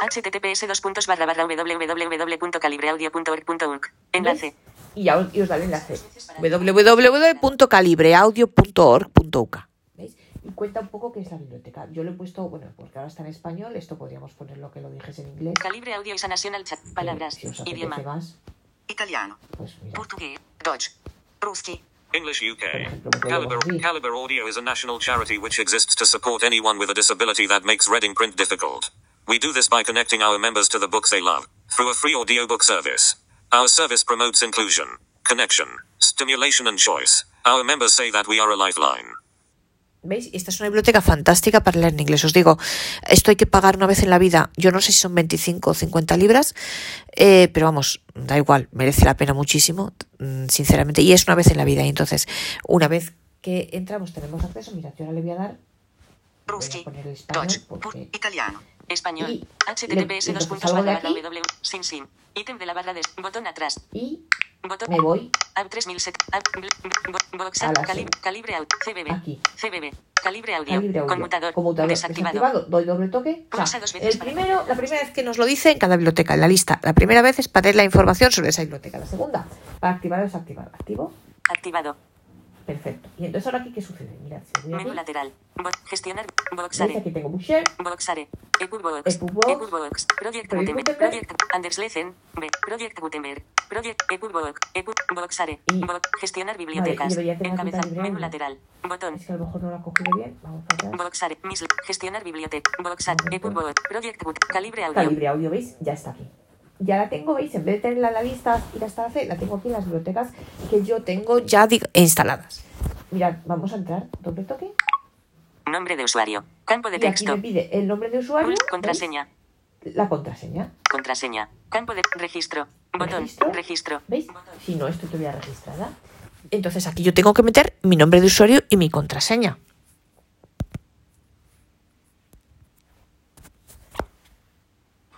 https dos puntos barra barra www.calibreaudio.org.uk Enlace. Y, ya os, y os da el enlace. www.calibreaudio.org.uk ¿Veis? Y cuenta un poco qué es la biblioteca. Yo lo he puesto, bueno, porque ahora está en español, esto podríamos ponerlo que lo dijese en inglés. Calibre Audio is a national chat. Palabras. Si os apetece Idioma. más, Italiano. pues. Portugués. Deutsch. Ruski. English UK. ejemplo, me podemos Caliber. Caliber Audio is a national charity which exists to support anyone with a disability that makes reading print difficult. We do this by connecting our members to the books they love through a free audiobook service. Our service promotes inclusion, connection, stimulation, and choice. Our members say that we are a lifeline. ¿Veis? Esta es una biblioteca fantástica para leer en inglés. Os digo, esto hay que pagar una vez en la vida. Yo no sé si son 25 o 50 libras, eh, pero vamos, da igual, merece la pena muchísimo, mm, sinceramente. Y es una vez en la vida. Y entonces, una vez que entramos, tenemos acceso. Mirad, yo ahora le voy a dar. Ruski. Deutsch. porque. Italiano. Español. Https dos puntos barra barra aquí. w. Sin sin. Ítem de la barra de. Botón atrás. Y. me voy App 3007. App. bl- bo- Box. A la. Calibre audio. CBB. aquí. CBB. Calibre audio. Calibre audio. Conmutador. Conmutador Desactivado. Doy doble toque. O sea, Pulsa dos veces el primero, la primera vez que nos lo dice en cada biblioteca, en la lista. La primera vez es para leer la información sobre esa biblioteca. La segunda, para activar o desactivar. Activo. Activado. Perfecto. Y entonces ahora aquí, ¿qué sucede? Mirad, si voy Menú aquí, lateral. Bo- gestionar. Boxare. Aquí tengo Bookshare. Boxare. EPUBOX. EPUBOX. Project Gutenberg. Gutenberg. Project Anderslesen. B. Project Gutenberg. Project EPUBOX. EPUBOXare. Gestionar bibliotecas. Encabezar. Menú lateral. Botón. Es que a lo mejor no lo ha cogido bien. Vamos atrás. Boxare. Mis. Gestionar biblioteca. Boxar. Perfecto. EPUBOX. Project Gut. Calibre audio. Calibre audio, ¿veis? Ya está aquí. Ya la tengo, ¿veis? En vez de tenerla en la lista y la está la tengo aquí en las bibliotecas que yo tengo ya instaladas. Mirad, vamos a entrar. Doble toque. Nombre de usuario. Campo de Y aquí texto. me pide el nombre de usuario. Pulse ¿veis? contraseña. La contraseña. Contraseña. Campo de registro. Botón. Registro. Registro. ¿Veis? Si no estoy todavía registrada. Entonces aquí yo tengo que meter mi nombre de usuario y mi contraseña.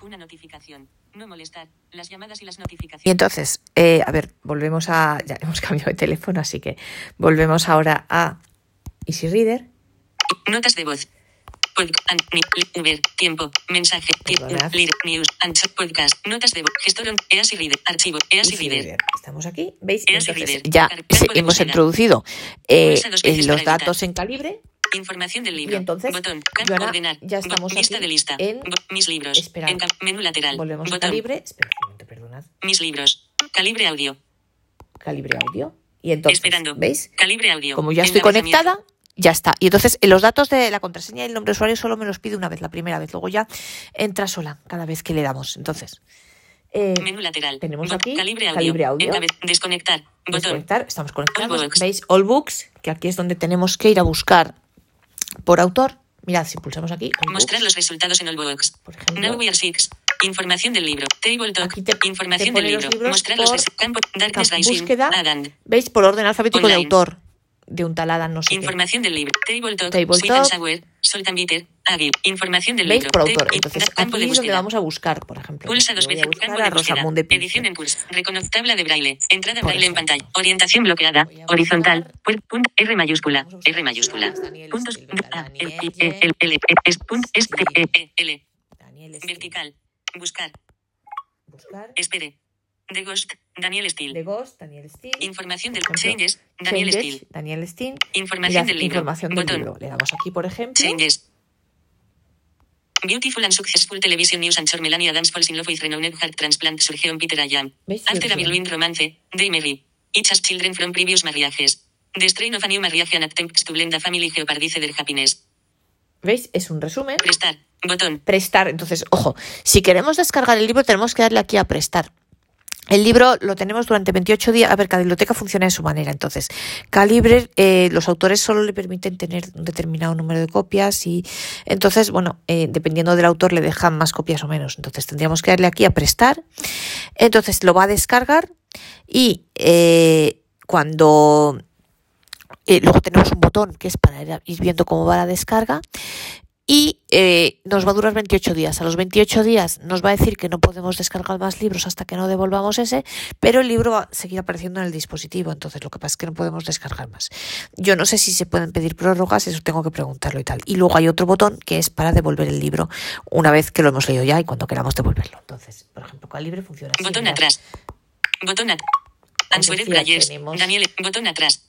Una notificación. No molestar. Las llamadas y las Y notificaciones. entonces, eh, a ver, volvemos a. Ya <laughs> hemos cambiado de teléfono, así que volvemos ahora a Easy Reader. Notas de voz. Uber. Tiempo. Mensaje. Lead. News. Podcast. Notas de voz. Gestor. Easy Reader. Archivo. Easy Reader. Estamos aquí, ¿veis? Entonces, ya hemos introducido eh, eh, los datos en calibre. Información del Y libro. entonces, Botón. ahora ordenar. ya estamos Lista aquí de lista. en- Mis libros. En cap- menú lateral. Volvemos a Botón. calibre. Espera un momento, perdonad. Mis libros. Calibre audio. Calibre audio. Y entonces, Esperando. ¿veis? Calibre audio. Como ya estoy conectada, ya está. Y entonces eh, los datos de la contraseña y el nombre de usuario solo me los pide una vez, la primera vez. Luego ya entra sola cada vez que le damos. Entonces, eh, Menú lateral. Tenemos aquí Calibre audio. calibre Desconectar. Botón. desconectar, estamos conectados. All books. ¿Veis? All Books, que aquí es donde tenemos que ir a buscar por autor. Mirad, si pulsamos aquí. Mostrar los resultados en Allbox. Por ejemplo. Now we are six. Información del libro. Table talk. Te- Información te del los libro. libros Mostrar los campo. Darkness Rising. búsqueda. ¿Veis? Por orden alfabético de autor. De un tal Adam, no sé qué. Información del libro. Table talk. And bitter. Águil. Información del ¿Veis? libro. Por autor. Entonces, da- aquí campo de es donde vamos a buscar, por ejemplo. Pulsa dos veces. buscar Campo de búsqueda. Edición en curso. Reconoce tabla de braille. Entrada Por braille en pantalla. Orientación bloqueada. Horizontal. buscar- Puer- punt- R mayúscula. R mayúscula. Puntos. A, L, L, L, es, punt, es, T, E, E, L. Vertical. Buscar. Buscar. Espere. The Ghost. Daniel Steele. The Ghost, Daniel Steele. Información del Changes. Daniel Steele. Daniel Steele. Información del libro. Información del Botón. libro. Le damos aquí, por ejemplo. Changes. Beautiful and successful television news and Melania Dance falls in love with renowned heart transplant surgeon Peter Ayam. ¿Veis? After a whirlwind romance, they marry. Each has children from previous marriages. The strain of a new marriage and attempts to blend a family jeopardize their happiness. ¿Veis? Es un resumen. Prestar. Botón. Prestar. Entonces, ojo, si queremos descargar el libro, tenemos que darle aquí a prestar. El libro lo tenemos durante 28 días. A ver, cada biblioteca funciona de su manera. Entonces, Calibre, eh, los autores solo le permiten tener un determinado número de copias y entonces, bueno, eh, dependiendo del autor le dejan más copias o menos. Entonces, tendríamos que darle aquí a prestar. Entonces, lo va a descargar y eh, cuando eh, luego tenemos un botón que es para ir- ir viendo cómo va la descarga y eh, nos va a durar 28 días. A los 28 días nos va a decir que no podemos descargar más libros hasta que no devolvamos ese, pero el libro va a seguir apareciendo en el dispositivo. Entonces lo que pasa es que no podemos descargar más. Yo no sé si se pueden pedir prórrogas, eso tengo que preguntarlo y tal. Y luego hay otro botón que es para devolver el libro una vez que lo hemos leído ya y cuando queramos devolverlo. Entonces, por ejemplo, con el libro funciona así. Botón atrás. Botón atrás. Daniel. Botón atrás.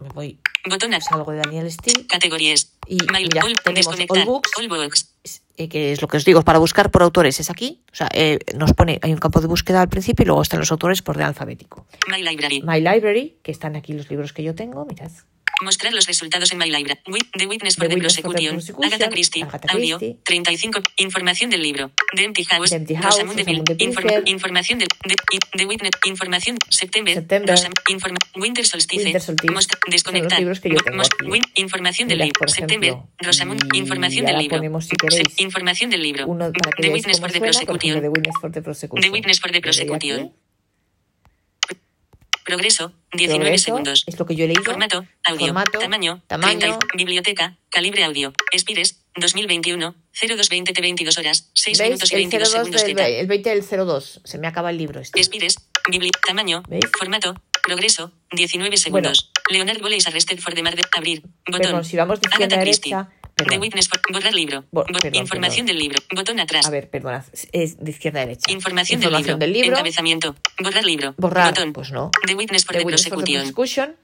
Me voy, Botón salgo de Daniel Steele, Categorías. Y all, tenemos all books. All books. eh, que es lo que os digo, para buscar por autores es aquí. O sea, eh, nos pone, hay un campo de búsqueda al principio y luego están los autores por orden alfabético. My Library. My Library, que están aquí los libros que yo tengo, mirad. Mostrar los resultados en My Library. The Witness for The Prosecution. Prosecution. Agatha Christie. Agatha Audio. Christie. 35. Información del libro. The Empty House. The Empty House, Rosamund de Rosamund de Pil- Inform- Pilcher. información del. The, the Witness. Información. September. September. Rosam- inform- Winter Solstice. Winter los desconectar. libros que yo tengo Mos- aquí. win- información del libro. September. Rosamund. Información del libro. ponemos, si Se- queréis, información del libro. Uno para que The veáis Witness for the suena, Prosecution. The Witness for the Prosecution. The Witness for the. Prosecution. Progreso. 19 Progreso, segundos. Es lo que yo he leído. Formato, audio, Formato, tamaño, tamaño. 30 y- biblioteca, calibre audio, Spires, 2021, 0220 T 22 horas, 6 ¿Veis? minutos y El 22 02 segundos del, el 20 del 02. Se me acaba el libro este. Spires, Bibli. Tamaño. ¿Veis? Formato. Progreso. 19 segundos. Leonard Wallace arrested for the murder. Abrir. Botón. Si vamos de izquierda a Agatha Christie. derecha. The. Witness. Borrar libro. Bo- perdón, información perdón. del libro. Botón atrás. A ver, perdona, es de izquierda a derecha. Información, Información del, del libro. libro. Encabezamiento. Borrar libro. Borrar, Botón. pues no. The Witness for The the Witness for the Prosecution.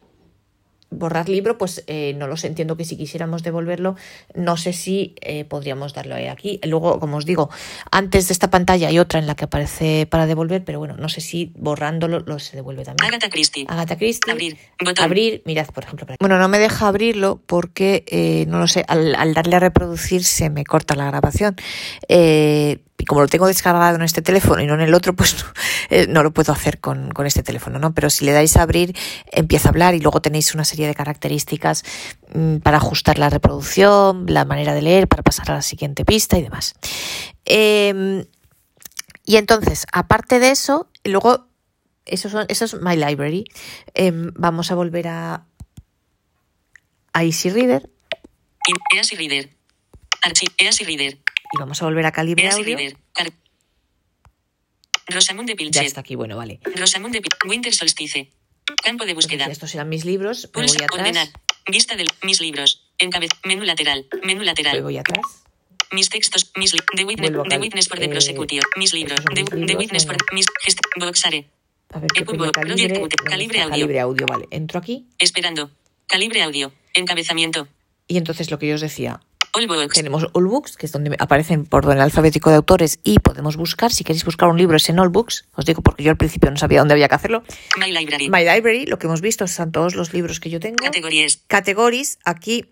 Borrar libro, pues eh, no lo sé, entiendo que si quisiéramos devolverlo, no sé si eh, podríamos darlo aquí. Luego, como os digo, antes de esta pantalla hay otra en la que aparece para devolver, pero bueno, no sé si borrándolo lo se devuelve también. Agatha Christie. Agatha Christie. Abrir. Botón. Abrir, mirad, por ejemplo. Bueno, no me deja abrirlo porque, eh, no lo sé, al, al darle a reproducir se me corta la grabación. Eh, y como lo tengo descargado en este teléfono y no en el otro, <laughs> pues no, eh, no lo puedo hacer con, con este teléfono, ¿no? Pero si le dais a abrir, empieza a hablar y luego tenéis una serie de características mm, para ajustar la reproducción, la manera de leer, para pasar a la siguiente pista y demás. Eh, y entonces, aparte de eso, luego, eso, son, eso es My Library. Em, vamos a volver a, a Easy Reader Easy Reader. Easy Reader. Y vamos a volver a Calibre Audio. Rosamund de Ya Pilchet. está aquí, bueno, vale. Rosamund de Pil- Winter Solstice. Campo de búsqueda. Entonces, estos eran mis libros, me voy atrás, Ordenar. Vista de mis libros. Encabez. Menú lateral. Menú me lateral. voy atrás. Mis textos. Mis li The Witness. The Witness for the eh, Prosecution. Mis libros. The, mis The libros, Witness for mis gest Boxare. A ver, ¿qué Epub- ponía Project Calibre? Ut- ¿Dónde Calibre? Audio. Calibre Audio, vale. Entro aquí Esperando. Calibre audio. Encabezamiento. y entonces lo que yo os decía. Tenemos All Books, que es donde aparecen por orden alfabético de autores y podemos buscar, si queréis buscar un libro es en All Books, os digo porque yo al principio no sabía dónde había que hacerlo. My library. My Library, lo que hemos visto son todos los libros que yo tengo. Categorías. Categories, aquí,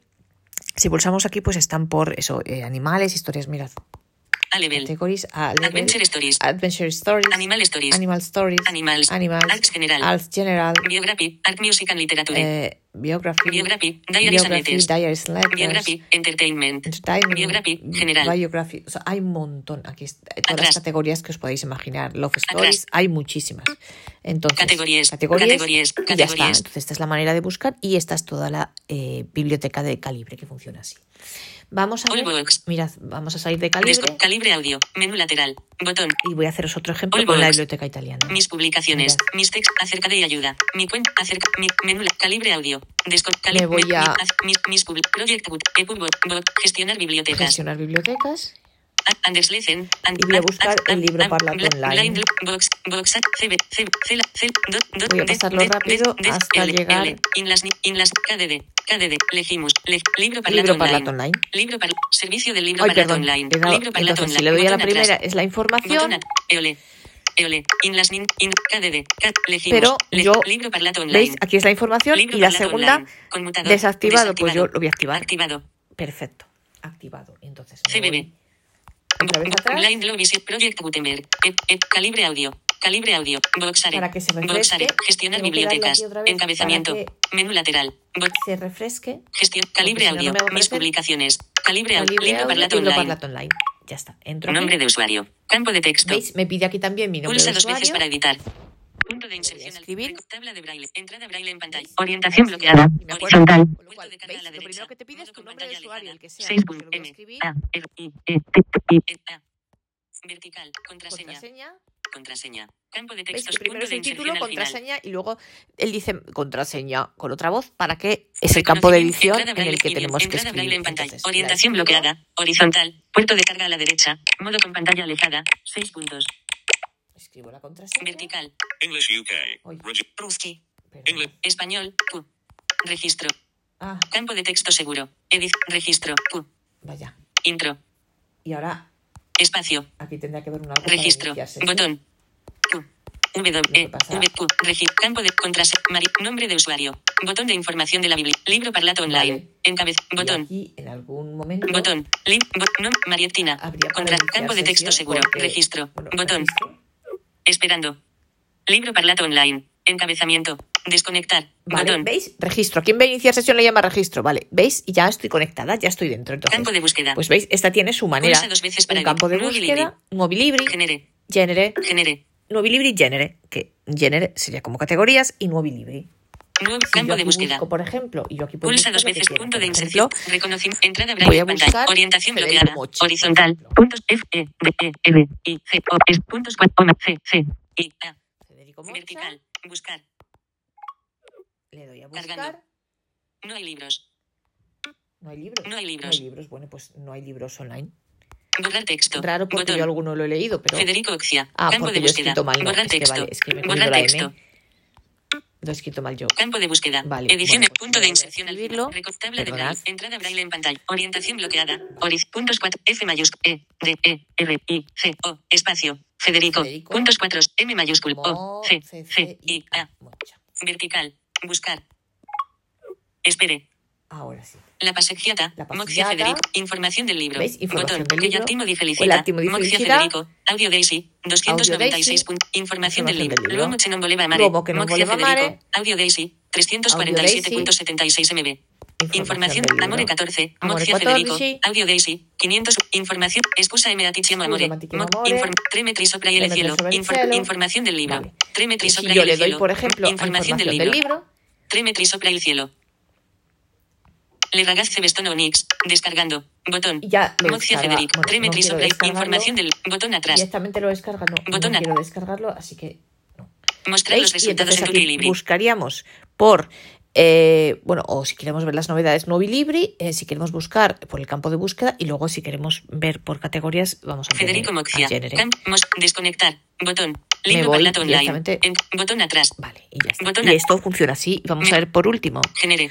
si pulsamos aquí, pues están por eso, eh, animales, historias, mirad. A level. Categories, a level, Adventure stories. Adventure Stories, Animal stories. Animal Stories, Animals. Animals, Arts general. Arts General, Biography. Art music and literature. eh, Biography, Biography. Diaries and Biography, letters. Diaries and Letters, Biography. Entertainment. Entertainment, Biography. General. Biography, o sea, hay un montón aquí, todas Atrás. las categorías que os podéis imaginar, Love Stories, Atrás. hay muchísimas. Entonces, Categorías, categorías, categorías, y ya está. categorías. Entonces, esta es la manera de buscar y esta es toda la eh, biblioteca de calibre que funciona así. Vamos a All ver, mirad, vamos a salir de calibre Calibre audio. Menú lateral. Botón. y voy a haceros otro ejemplo All con la books. biblioteca italiana. Mis publicaciones. Mirad. Mis textos acerca de ayuda. Mi cuenta acerca. Mi menú. la- Calibre audio. Desco- cali- Me voy a- mis, mis publi- Project. Bot. Gestionar bibliotecas. Gestionar bibliotecas. Y voy a buscar el libro Parlato Online. Voy a pasarlo rápido hasta llegar-. KDD. Le- libro Parlato Online. Libro Parla- Servicio del libro Parlato. Online. Libro Parlato Online. si le doy a la primera es la información, pero yo. ¿veis? Aquí es la información y la segunda desactivado, pues yo lo voy a activar. Perfecto, activado. Entonces CBB. Otra vez atrás Blind Visit Project Gutenberg. Ep- ep- calibre audio. Calibre audio. Boxare. Para que se refresque, Boxare. Gestionar bibliotecas. Encabezamiento. Menú lateral. Bot- se refresque. Gestión. Calibre si no, no audio. Mis publicaciones. Calibre audio. Calibre audio, Parlato Online. Parlato Online. Ya está. Entro aquí. Nombre de usuario. Campo de texto. ¿Veis? Me pide aquí también mi nombre Pulsa de dos veces usuario. para editar. Punto de inserción al escribir. Tabla de braille. Entrada braille en pantalla. Orientación bloqueada. Horizontal. cual, de carga a la Lo primero derecha. que te pide es tu nombre de usuario, el que sea. Seis porque punto lo voy a M, escribir. A, R, I, E, T, I, A. Vertical. Contraseña. Contraseña. Contraseña. Campo de textos. Primero Punto es de el título, contraseña y luego él dice contraseña con otra voz para que es el campo de edición en el que tenemos que escribir. Orientación bloqueada. Horizontal. Puerto de carga a la derecha. Modo con pantalla alejada. 6 puntos. Escribo la contraseña. Vertical. English UK. Ruski. English. Español. Q. Registro. Ah, Campo de texto seguro. Edit. Registro. Q. vaya. Intro. Y ahora Espacio. aquí tendría que ver un algo para Registro. Botón. Q. W. E. V. Q. Regi. Campo de contraseña. Nombre de usuario. Botón de información de la Biblia. Libro Parlato Online. Vale. Encabez. Y Botón. aquí en algún momento Botón. Lib. Bot. Habría para Contra. Campo de texto seguro. porque- Registro. bueno, Botón. registro. Esperando. Libro Parlato Online. Encabezamiento. Desconectar. Vale, Botón. ¿veis? Registro. ¿Quién ve a iniciar sesión le llama registro? Vale, ¿veis? Y ya estoy conectada, ya estoy dentro. Entonces, Campo de búsqueda. Pues veis, esta tiene su manera. Pulsa dos veces para un campo de búsqueda, nuovi libri, Genere. genere, Genere. nuovi libri y genere, que genere sería como categorías y nuovi libri. Nuevo Si yo campo de búsqueda. busco, por ejemplo, y yo aquí puedo Pulsa dos veces quiera. punto de inserción. Reconocimiento. Entrada voy a pantalla. Orientación bloqueada. Horizontal. Puntos F, E, D, E, R, I, C, O, S. Puntos 4, C, C, I, A. Vertical. Buscar. Le doy a Cargando. buscar. No hay libros. No hay libros. No hay libros. No hay libros. Bueno, pues no hay libros online. Borrar texto. Raro porque Botón. yo alguno lo he leído, pero Federico Oxia. Ah, Campo porque de yo búsqueda. escrito mal, no, Borrar es que texto. vale, es que me he Borrar comido la texto. M. lo he escrito mal yo. Campo de búsqueda. Vale, Edición bueno, pues punto de a inserción al. Reco- Tabla de braille. Entrada braille en pantalla. Orientación bloqueada. Oriz. Puntos 4. F mayúsculo. E. D. E. R. I. G. O. Espacio. Federico. Federico. Puntos 4. M mayúsculo. O. C. C. C, I. A. Vertical. Buscar. Espere. Ahora sí. La pasecchiata. La Moxia. Federico. Información del libro. ¿Veis? Información Botón. del Que libro. Di El di Moxia. Federico. Audio Daisy. 296. Daisy. punto- Información del libro. L'uomo che non voleva non Moxia voleva Federico. amare. Audio Daisy. 347.76 MB. Información. Amore 14. Amore Moxia Federico. 14. Audio Daisy. 500. Información. Excusa M. Aticiamo amore. Scusa, Maticiamo Mo- amore. inform- Tre metri sopra Tre metri cielo. Información del libro. Vale. Tre metri Y si sopra le doy, cielo. Información del libro. libro, Tre metri sopra il cielo. Le vestono Onyx. Descargando. Botón. y ya lo. Federico. Tre no descargarlo. Información del botón atrás. Directamente lo descarga, no, Botón no quiero descargarlo, así que no. Mostrar los resultados en tu Libri. buscaríamos por, eh, bueno, o si queremos ver las novedades Novi Libri, eh, si queremos buscar por el campo de búsqueda y luego si queremos ver por categorías, vamos a Federico poner Moxia. desconectar. Botón. Me voy directamente- En- botón atrás. Vale, y ya está. Botón Y esto funciona así. Vamos a ver por último. Genere.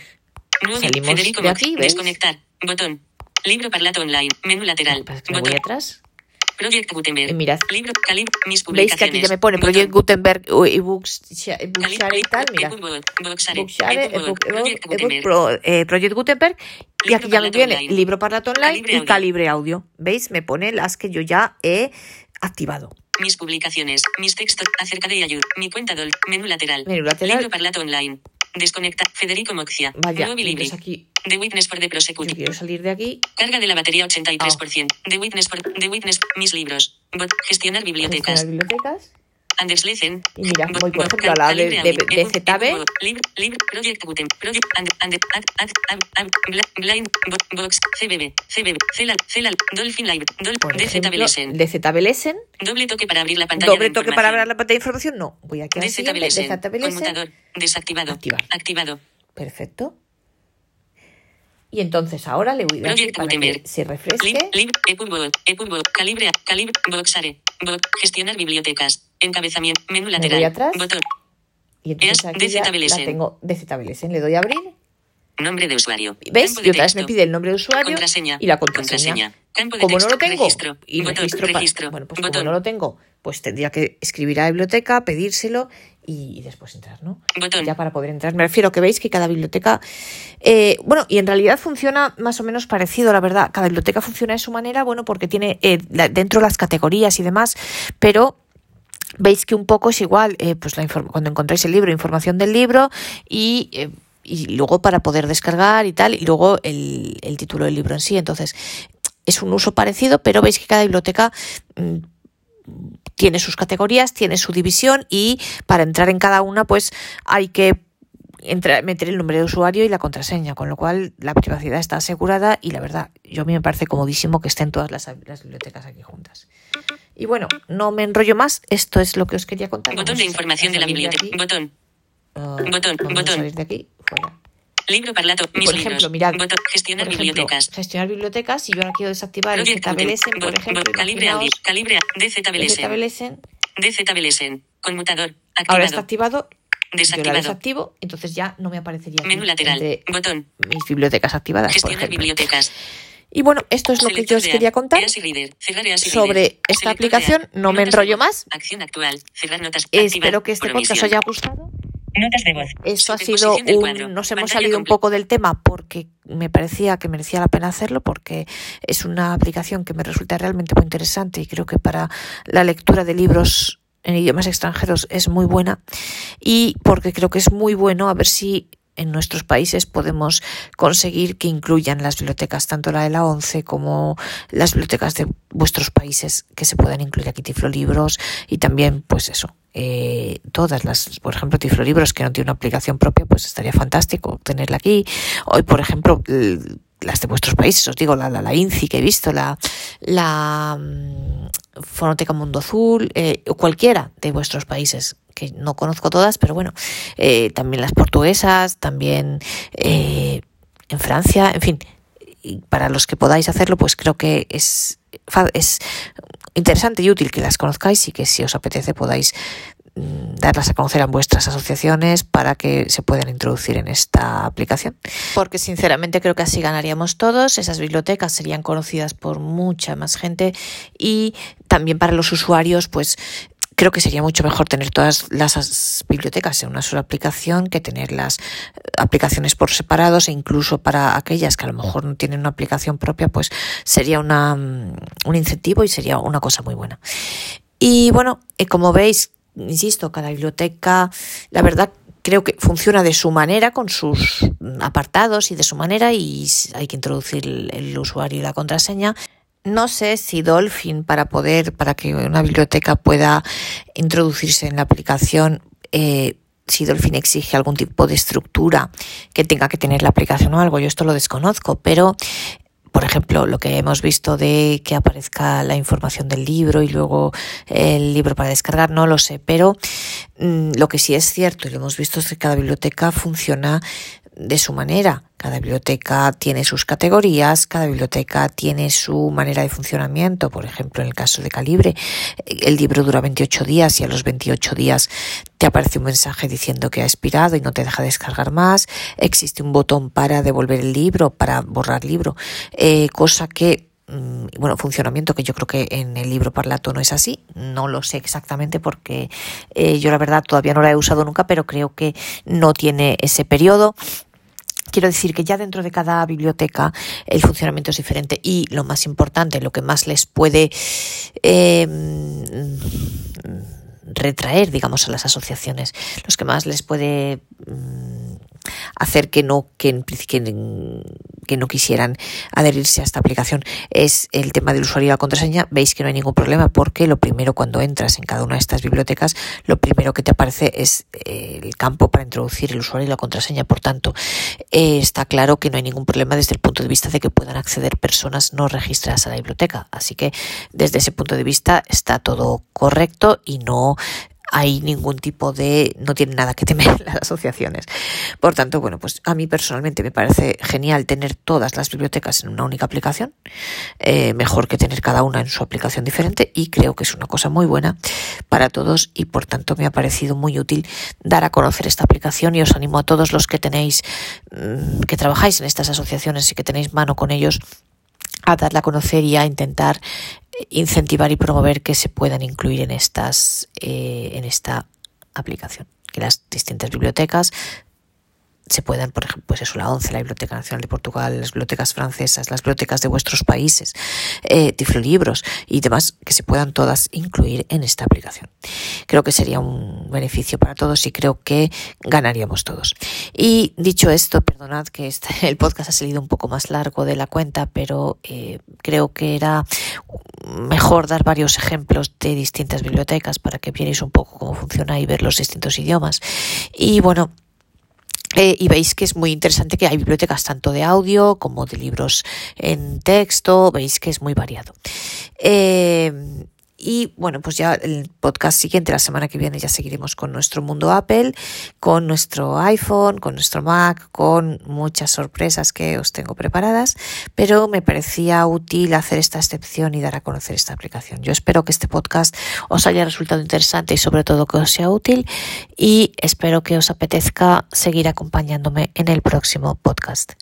Nuevo Salimos Federico de aquí, ¿ves? Desconectar. Botón. Libro parlato online. Menú lateral. Que pasa que me voy atrás. Project Gutenberg. Eh, mirad. Libro. Calib. Veis Mis que publicaciones. aquí ya me pone. Project Gutenberg ebooks, Sha- Calib. Bookshare y tal. Mira. Bookshare. Ebook- Project Gutenberg. eh. Y aquí ya me viene. Libro Parlato Online y. Calibre Audio. ¿Veis? Me pone las que yo ya he activado. Mis publicaciones, mis textos acerca de Yayud, mi cuenta DOL, menú lateral. Menú lateral. Libro parlato online. Desconecta. Federico Moxia. Vaya, entonces aquí The Witness for the yo Prosecute. quiero salir de aquí. Carga de la batería 83%. The Witness for The Witness. Mis libros. Bot. Gestionar bibliotecas. gestionar bibliotecas. Anders. Y mira, bot- ejemplo, a la de- de- de ZB. Project Project and, and, blind, box, CBB, CBB, Celal, Celal, Dolphin Live, DZB Lesson. DZB. Doble toque para abrir la pantalla Doble toque para abrir la pantalla de información. No, voy aquí a. DZB. Conmutador. Desactivado. Activar. Activado. Perfecto. Y entonces ahora le voy a dar para que se refresque. Calibre, calibre, boxare, gestionar bibliotecas, encabezamiento, menú voy lateral, atrás. botón, Y entonces Es aquí ya la tengo. Le doy a abrir. nombre de usuario. ¿Ves? De Y otra vez me pide el nombre de usuario Contraseña. y la contraseña. Contraseña. Como no texto. lo tengo Registro. y Botón. registro, bueno, pues Botón. como no lo tengo, pues tendría que escribir a la biblioteca, pedírselo y, y después entrar, ¿no? Botón. Ya para poder entrar. Me refiero que veis que cada biblioteca, eh, bueno, y en realidad funciona más o menos parecido, la verdad. Cada biblioteca funciona de su manera, bueno, porque tiene eh, dentro las categorías y demás, pero veis que un poco es igual, eh, pues la cuando encontráis el libro, información del libro y, eh, y luego para poder descargar y tal, y luego el, el título del libro en sí. Entonces, es un uso parecido, pero veis que cada biblioteca mm, tiene sus categorías, tiene su división y para entrar en cada una, pues hay que entrar, meter el nombre de usuario y la contraseña, con lo cual la privacidad está asegurada y la verdad, yo a mí me parece comodísimo que estén todas las, las bibliotecas aquí juntas. Y bueno, no me enrollo más, esto es lo que os quería contar. Botón de información de la biblioteca. aquí. Botón. Ah, Botón, botón. de aquí, fuera. Libro parlato. Mis por ejemplo, libros. mirad, Botón. Gestionar por ejemplo, bibliotecas. gestionar bibliotecas, si yo ahora quiero desactivar el. ZBLSN, por ejemplo, Calibre imaginaos Calibre. el DZBLSN. ZBLSN, DZBLSN. Conmutador. ahora está Activado. activado, yo la Desactivado. desactivo, entonces ya no me aparecería Menú lateral. Botón. mis bibliotecas activadas, por Gestionar ejemplo. bibliotecas. Y bueno, esto es lo que yo os quería contar sobre esta aplicación. No me enrollo más. Espero que este podcast os haya gustado. Notas de voz. Esto ha sido un... Nos hemos salido un poco del tema porque me parecía que merecía la pena hacerlo porque es una aplicación que me resulta realmente muy interesante y creo que para la lectura de libros en idiomas extranjeros es muy buena y porque creo que es muy bueno a ver si en nuestros países podemos conseguir que incluyan las bibliotecas, tanto la de la ONCE como las bibliotecas de vuestros países, que se puedan incluir aquí Tiflolibros y también, pues eso, eh, todas las, por ejemplo, Tiflolibros que no tiene una aplicación propia, pues estaría fantástico tenerla aquí. Hoy, por ejemplo, las de vuestros países, os digo, la, la, la INCI que he visto, la, la mm, Fonoteca Mundo Azul, eh, o cualquiera de vuestros países no conozco todas, pero bueno, eh, también las portuguesas, también eh, en Francia, en fin, y para los que podáis hacerlo, pues creo que es, es interesante y útil que las conozcáis y que si os apetece podáis mm, darlas a conocer a vuestras asociaciones para que se puedan introducir en esta aplicación. Porque sinceramente creo que así ganaríamos todos, esas bibliotecas serían conocidas por mucha más gente y también para los usuarios pues creo que sería mucho mejor tener todas las bibliotecas en una sola aplicación que tener las aplicaciones por separados e incluso para aquellas que a lo mejor no tienen una aplicación propia, pues sería una, mm, un incentivo y sería una cosa muy buena. Y bueno, eh, como veis, insisto, cada biblioteca, la verdad creo que funciona de su manera, con sus apartados y de su manera, y hay que introducir el usuario y la contraseña. No sé si Dolphin, para poder, para que una biblioteca pueda introducirse en la aplicación, eh, si Dolphin exige algún tipo de estructura que tenga que tener la aplicación o algo, yo esto lo desconozco, pero por ejemplo, lo que hemos visto de que aparezca la información del libro y luego el libro para descargar, no lo sé, pero mm, lo que sí es cierto y lo hemos visto es que cada biblioteca funciona de su manera. Cada biblioteca tiene sus categorías, cada biblioteca tiene su manera de funcionamiento. Por ejemplo, en el caso de Calibre, el libro dura 28 días y a los 28 días te aparece un mensaje diciendo que ha expirado y no te deja descargar más. Existe un botón para devolver el libro, para borrar libro, eh, cosa que bueno, funcionamiento que yo creo que en el libro Parlato no es así, no lo sé exactamente porque eh, yo la verdad todavía no la he usado nunca, pero creo que no tiene ese periodo. Quiero decir que ya dentro de cada biblioteca el funcionamiento es diferente y lo más importante, lo que más les puede eh, retraer, digamos, a las asociaciones, los que más les puede mm, hacer que no, que, que, no quisieran adherirse a esta aplicación es el tema del usuario y la contraseña. Veis que no hay ningún problema porque lo primero cuando entras en cada una de estas bibliotecas, lo primero que te aparece es eh, el campo para introducir el usuario y la contraseña. Por tanto, eh, está claro que no hay ningún problema desde el punto de vista de que puedan acceder personas no registradas a la biblioteca. Así que desde ese punto de vista está todo correcto y no hay ningún tipo de, no tiene nada que temer <laughs> las asociaciones. Por tanto, bueno, pues a mí personalmente me parece genial tener todas las bibliotecas en una única aplicación, eh, mejor que tener cada una en su aplicación diferente y creo que es una cosa muy buena para todos y por tanto me ha parecido muy útil dar a conocer esta aplicación y os animo a todos los que tenéis, mm, que trabajáis en estas asociaciones y que tenéis mano con ellos a darla a conocer y a intentar incentivar y promover que se puedan incluir en estas eh, en esta aplicación. Que las distintas bibliotecas se puedan, por ejemplo, pues eso, la ONCE, la Biblioteca Nacional de Portugal, las bibliotecas francesas, las bibliotecas de vuestros países, eh, tiflolibros y demás, que se puedan todas incluir en esta aplicación. Creo que sería un beneficio para todos y creo que ganaríamos todos. Y dicho esto, perdonad que este, <laughs> el podcast ha salido un poco más largo de la cuenta, pero eh, creo que era mejor dar varios ejemplos de distintas bibliotecas para que vierais un poco cómo funciona y ver los distintos idiomas. Y bueno, eh, y veis que es muy interesante que hay bibliotecas tanto de audio como de libros en texto, veis que es muy variado. Eh, y bueno, pues ya el podcast siguiente, la semana que viene, ya seguiremos con nuestro mundo Apple, con nuestro iPhone, con nuestro Mac, con muchas sorpresas que os tengo preparadas, pero me parecía útil hacer esta excepción y dar a conocer esta aplicación. Yo espero que este podcast os haya resultado interesante y sobre todo que os sea útil y espero que os apetezca seguir acompañándome en el próximo podcast.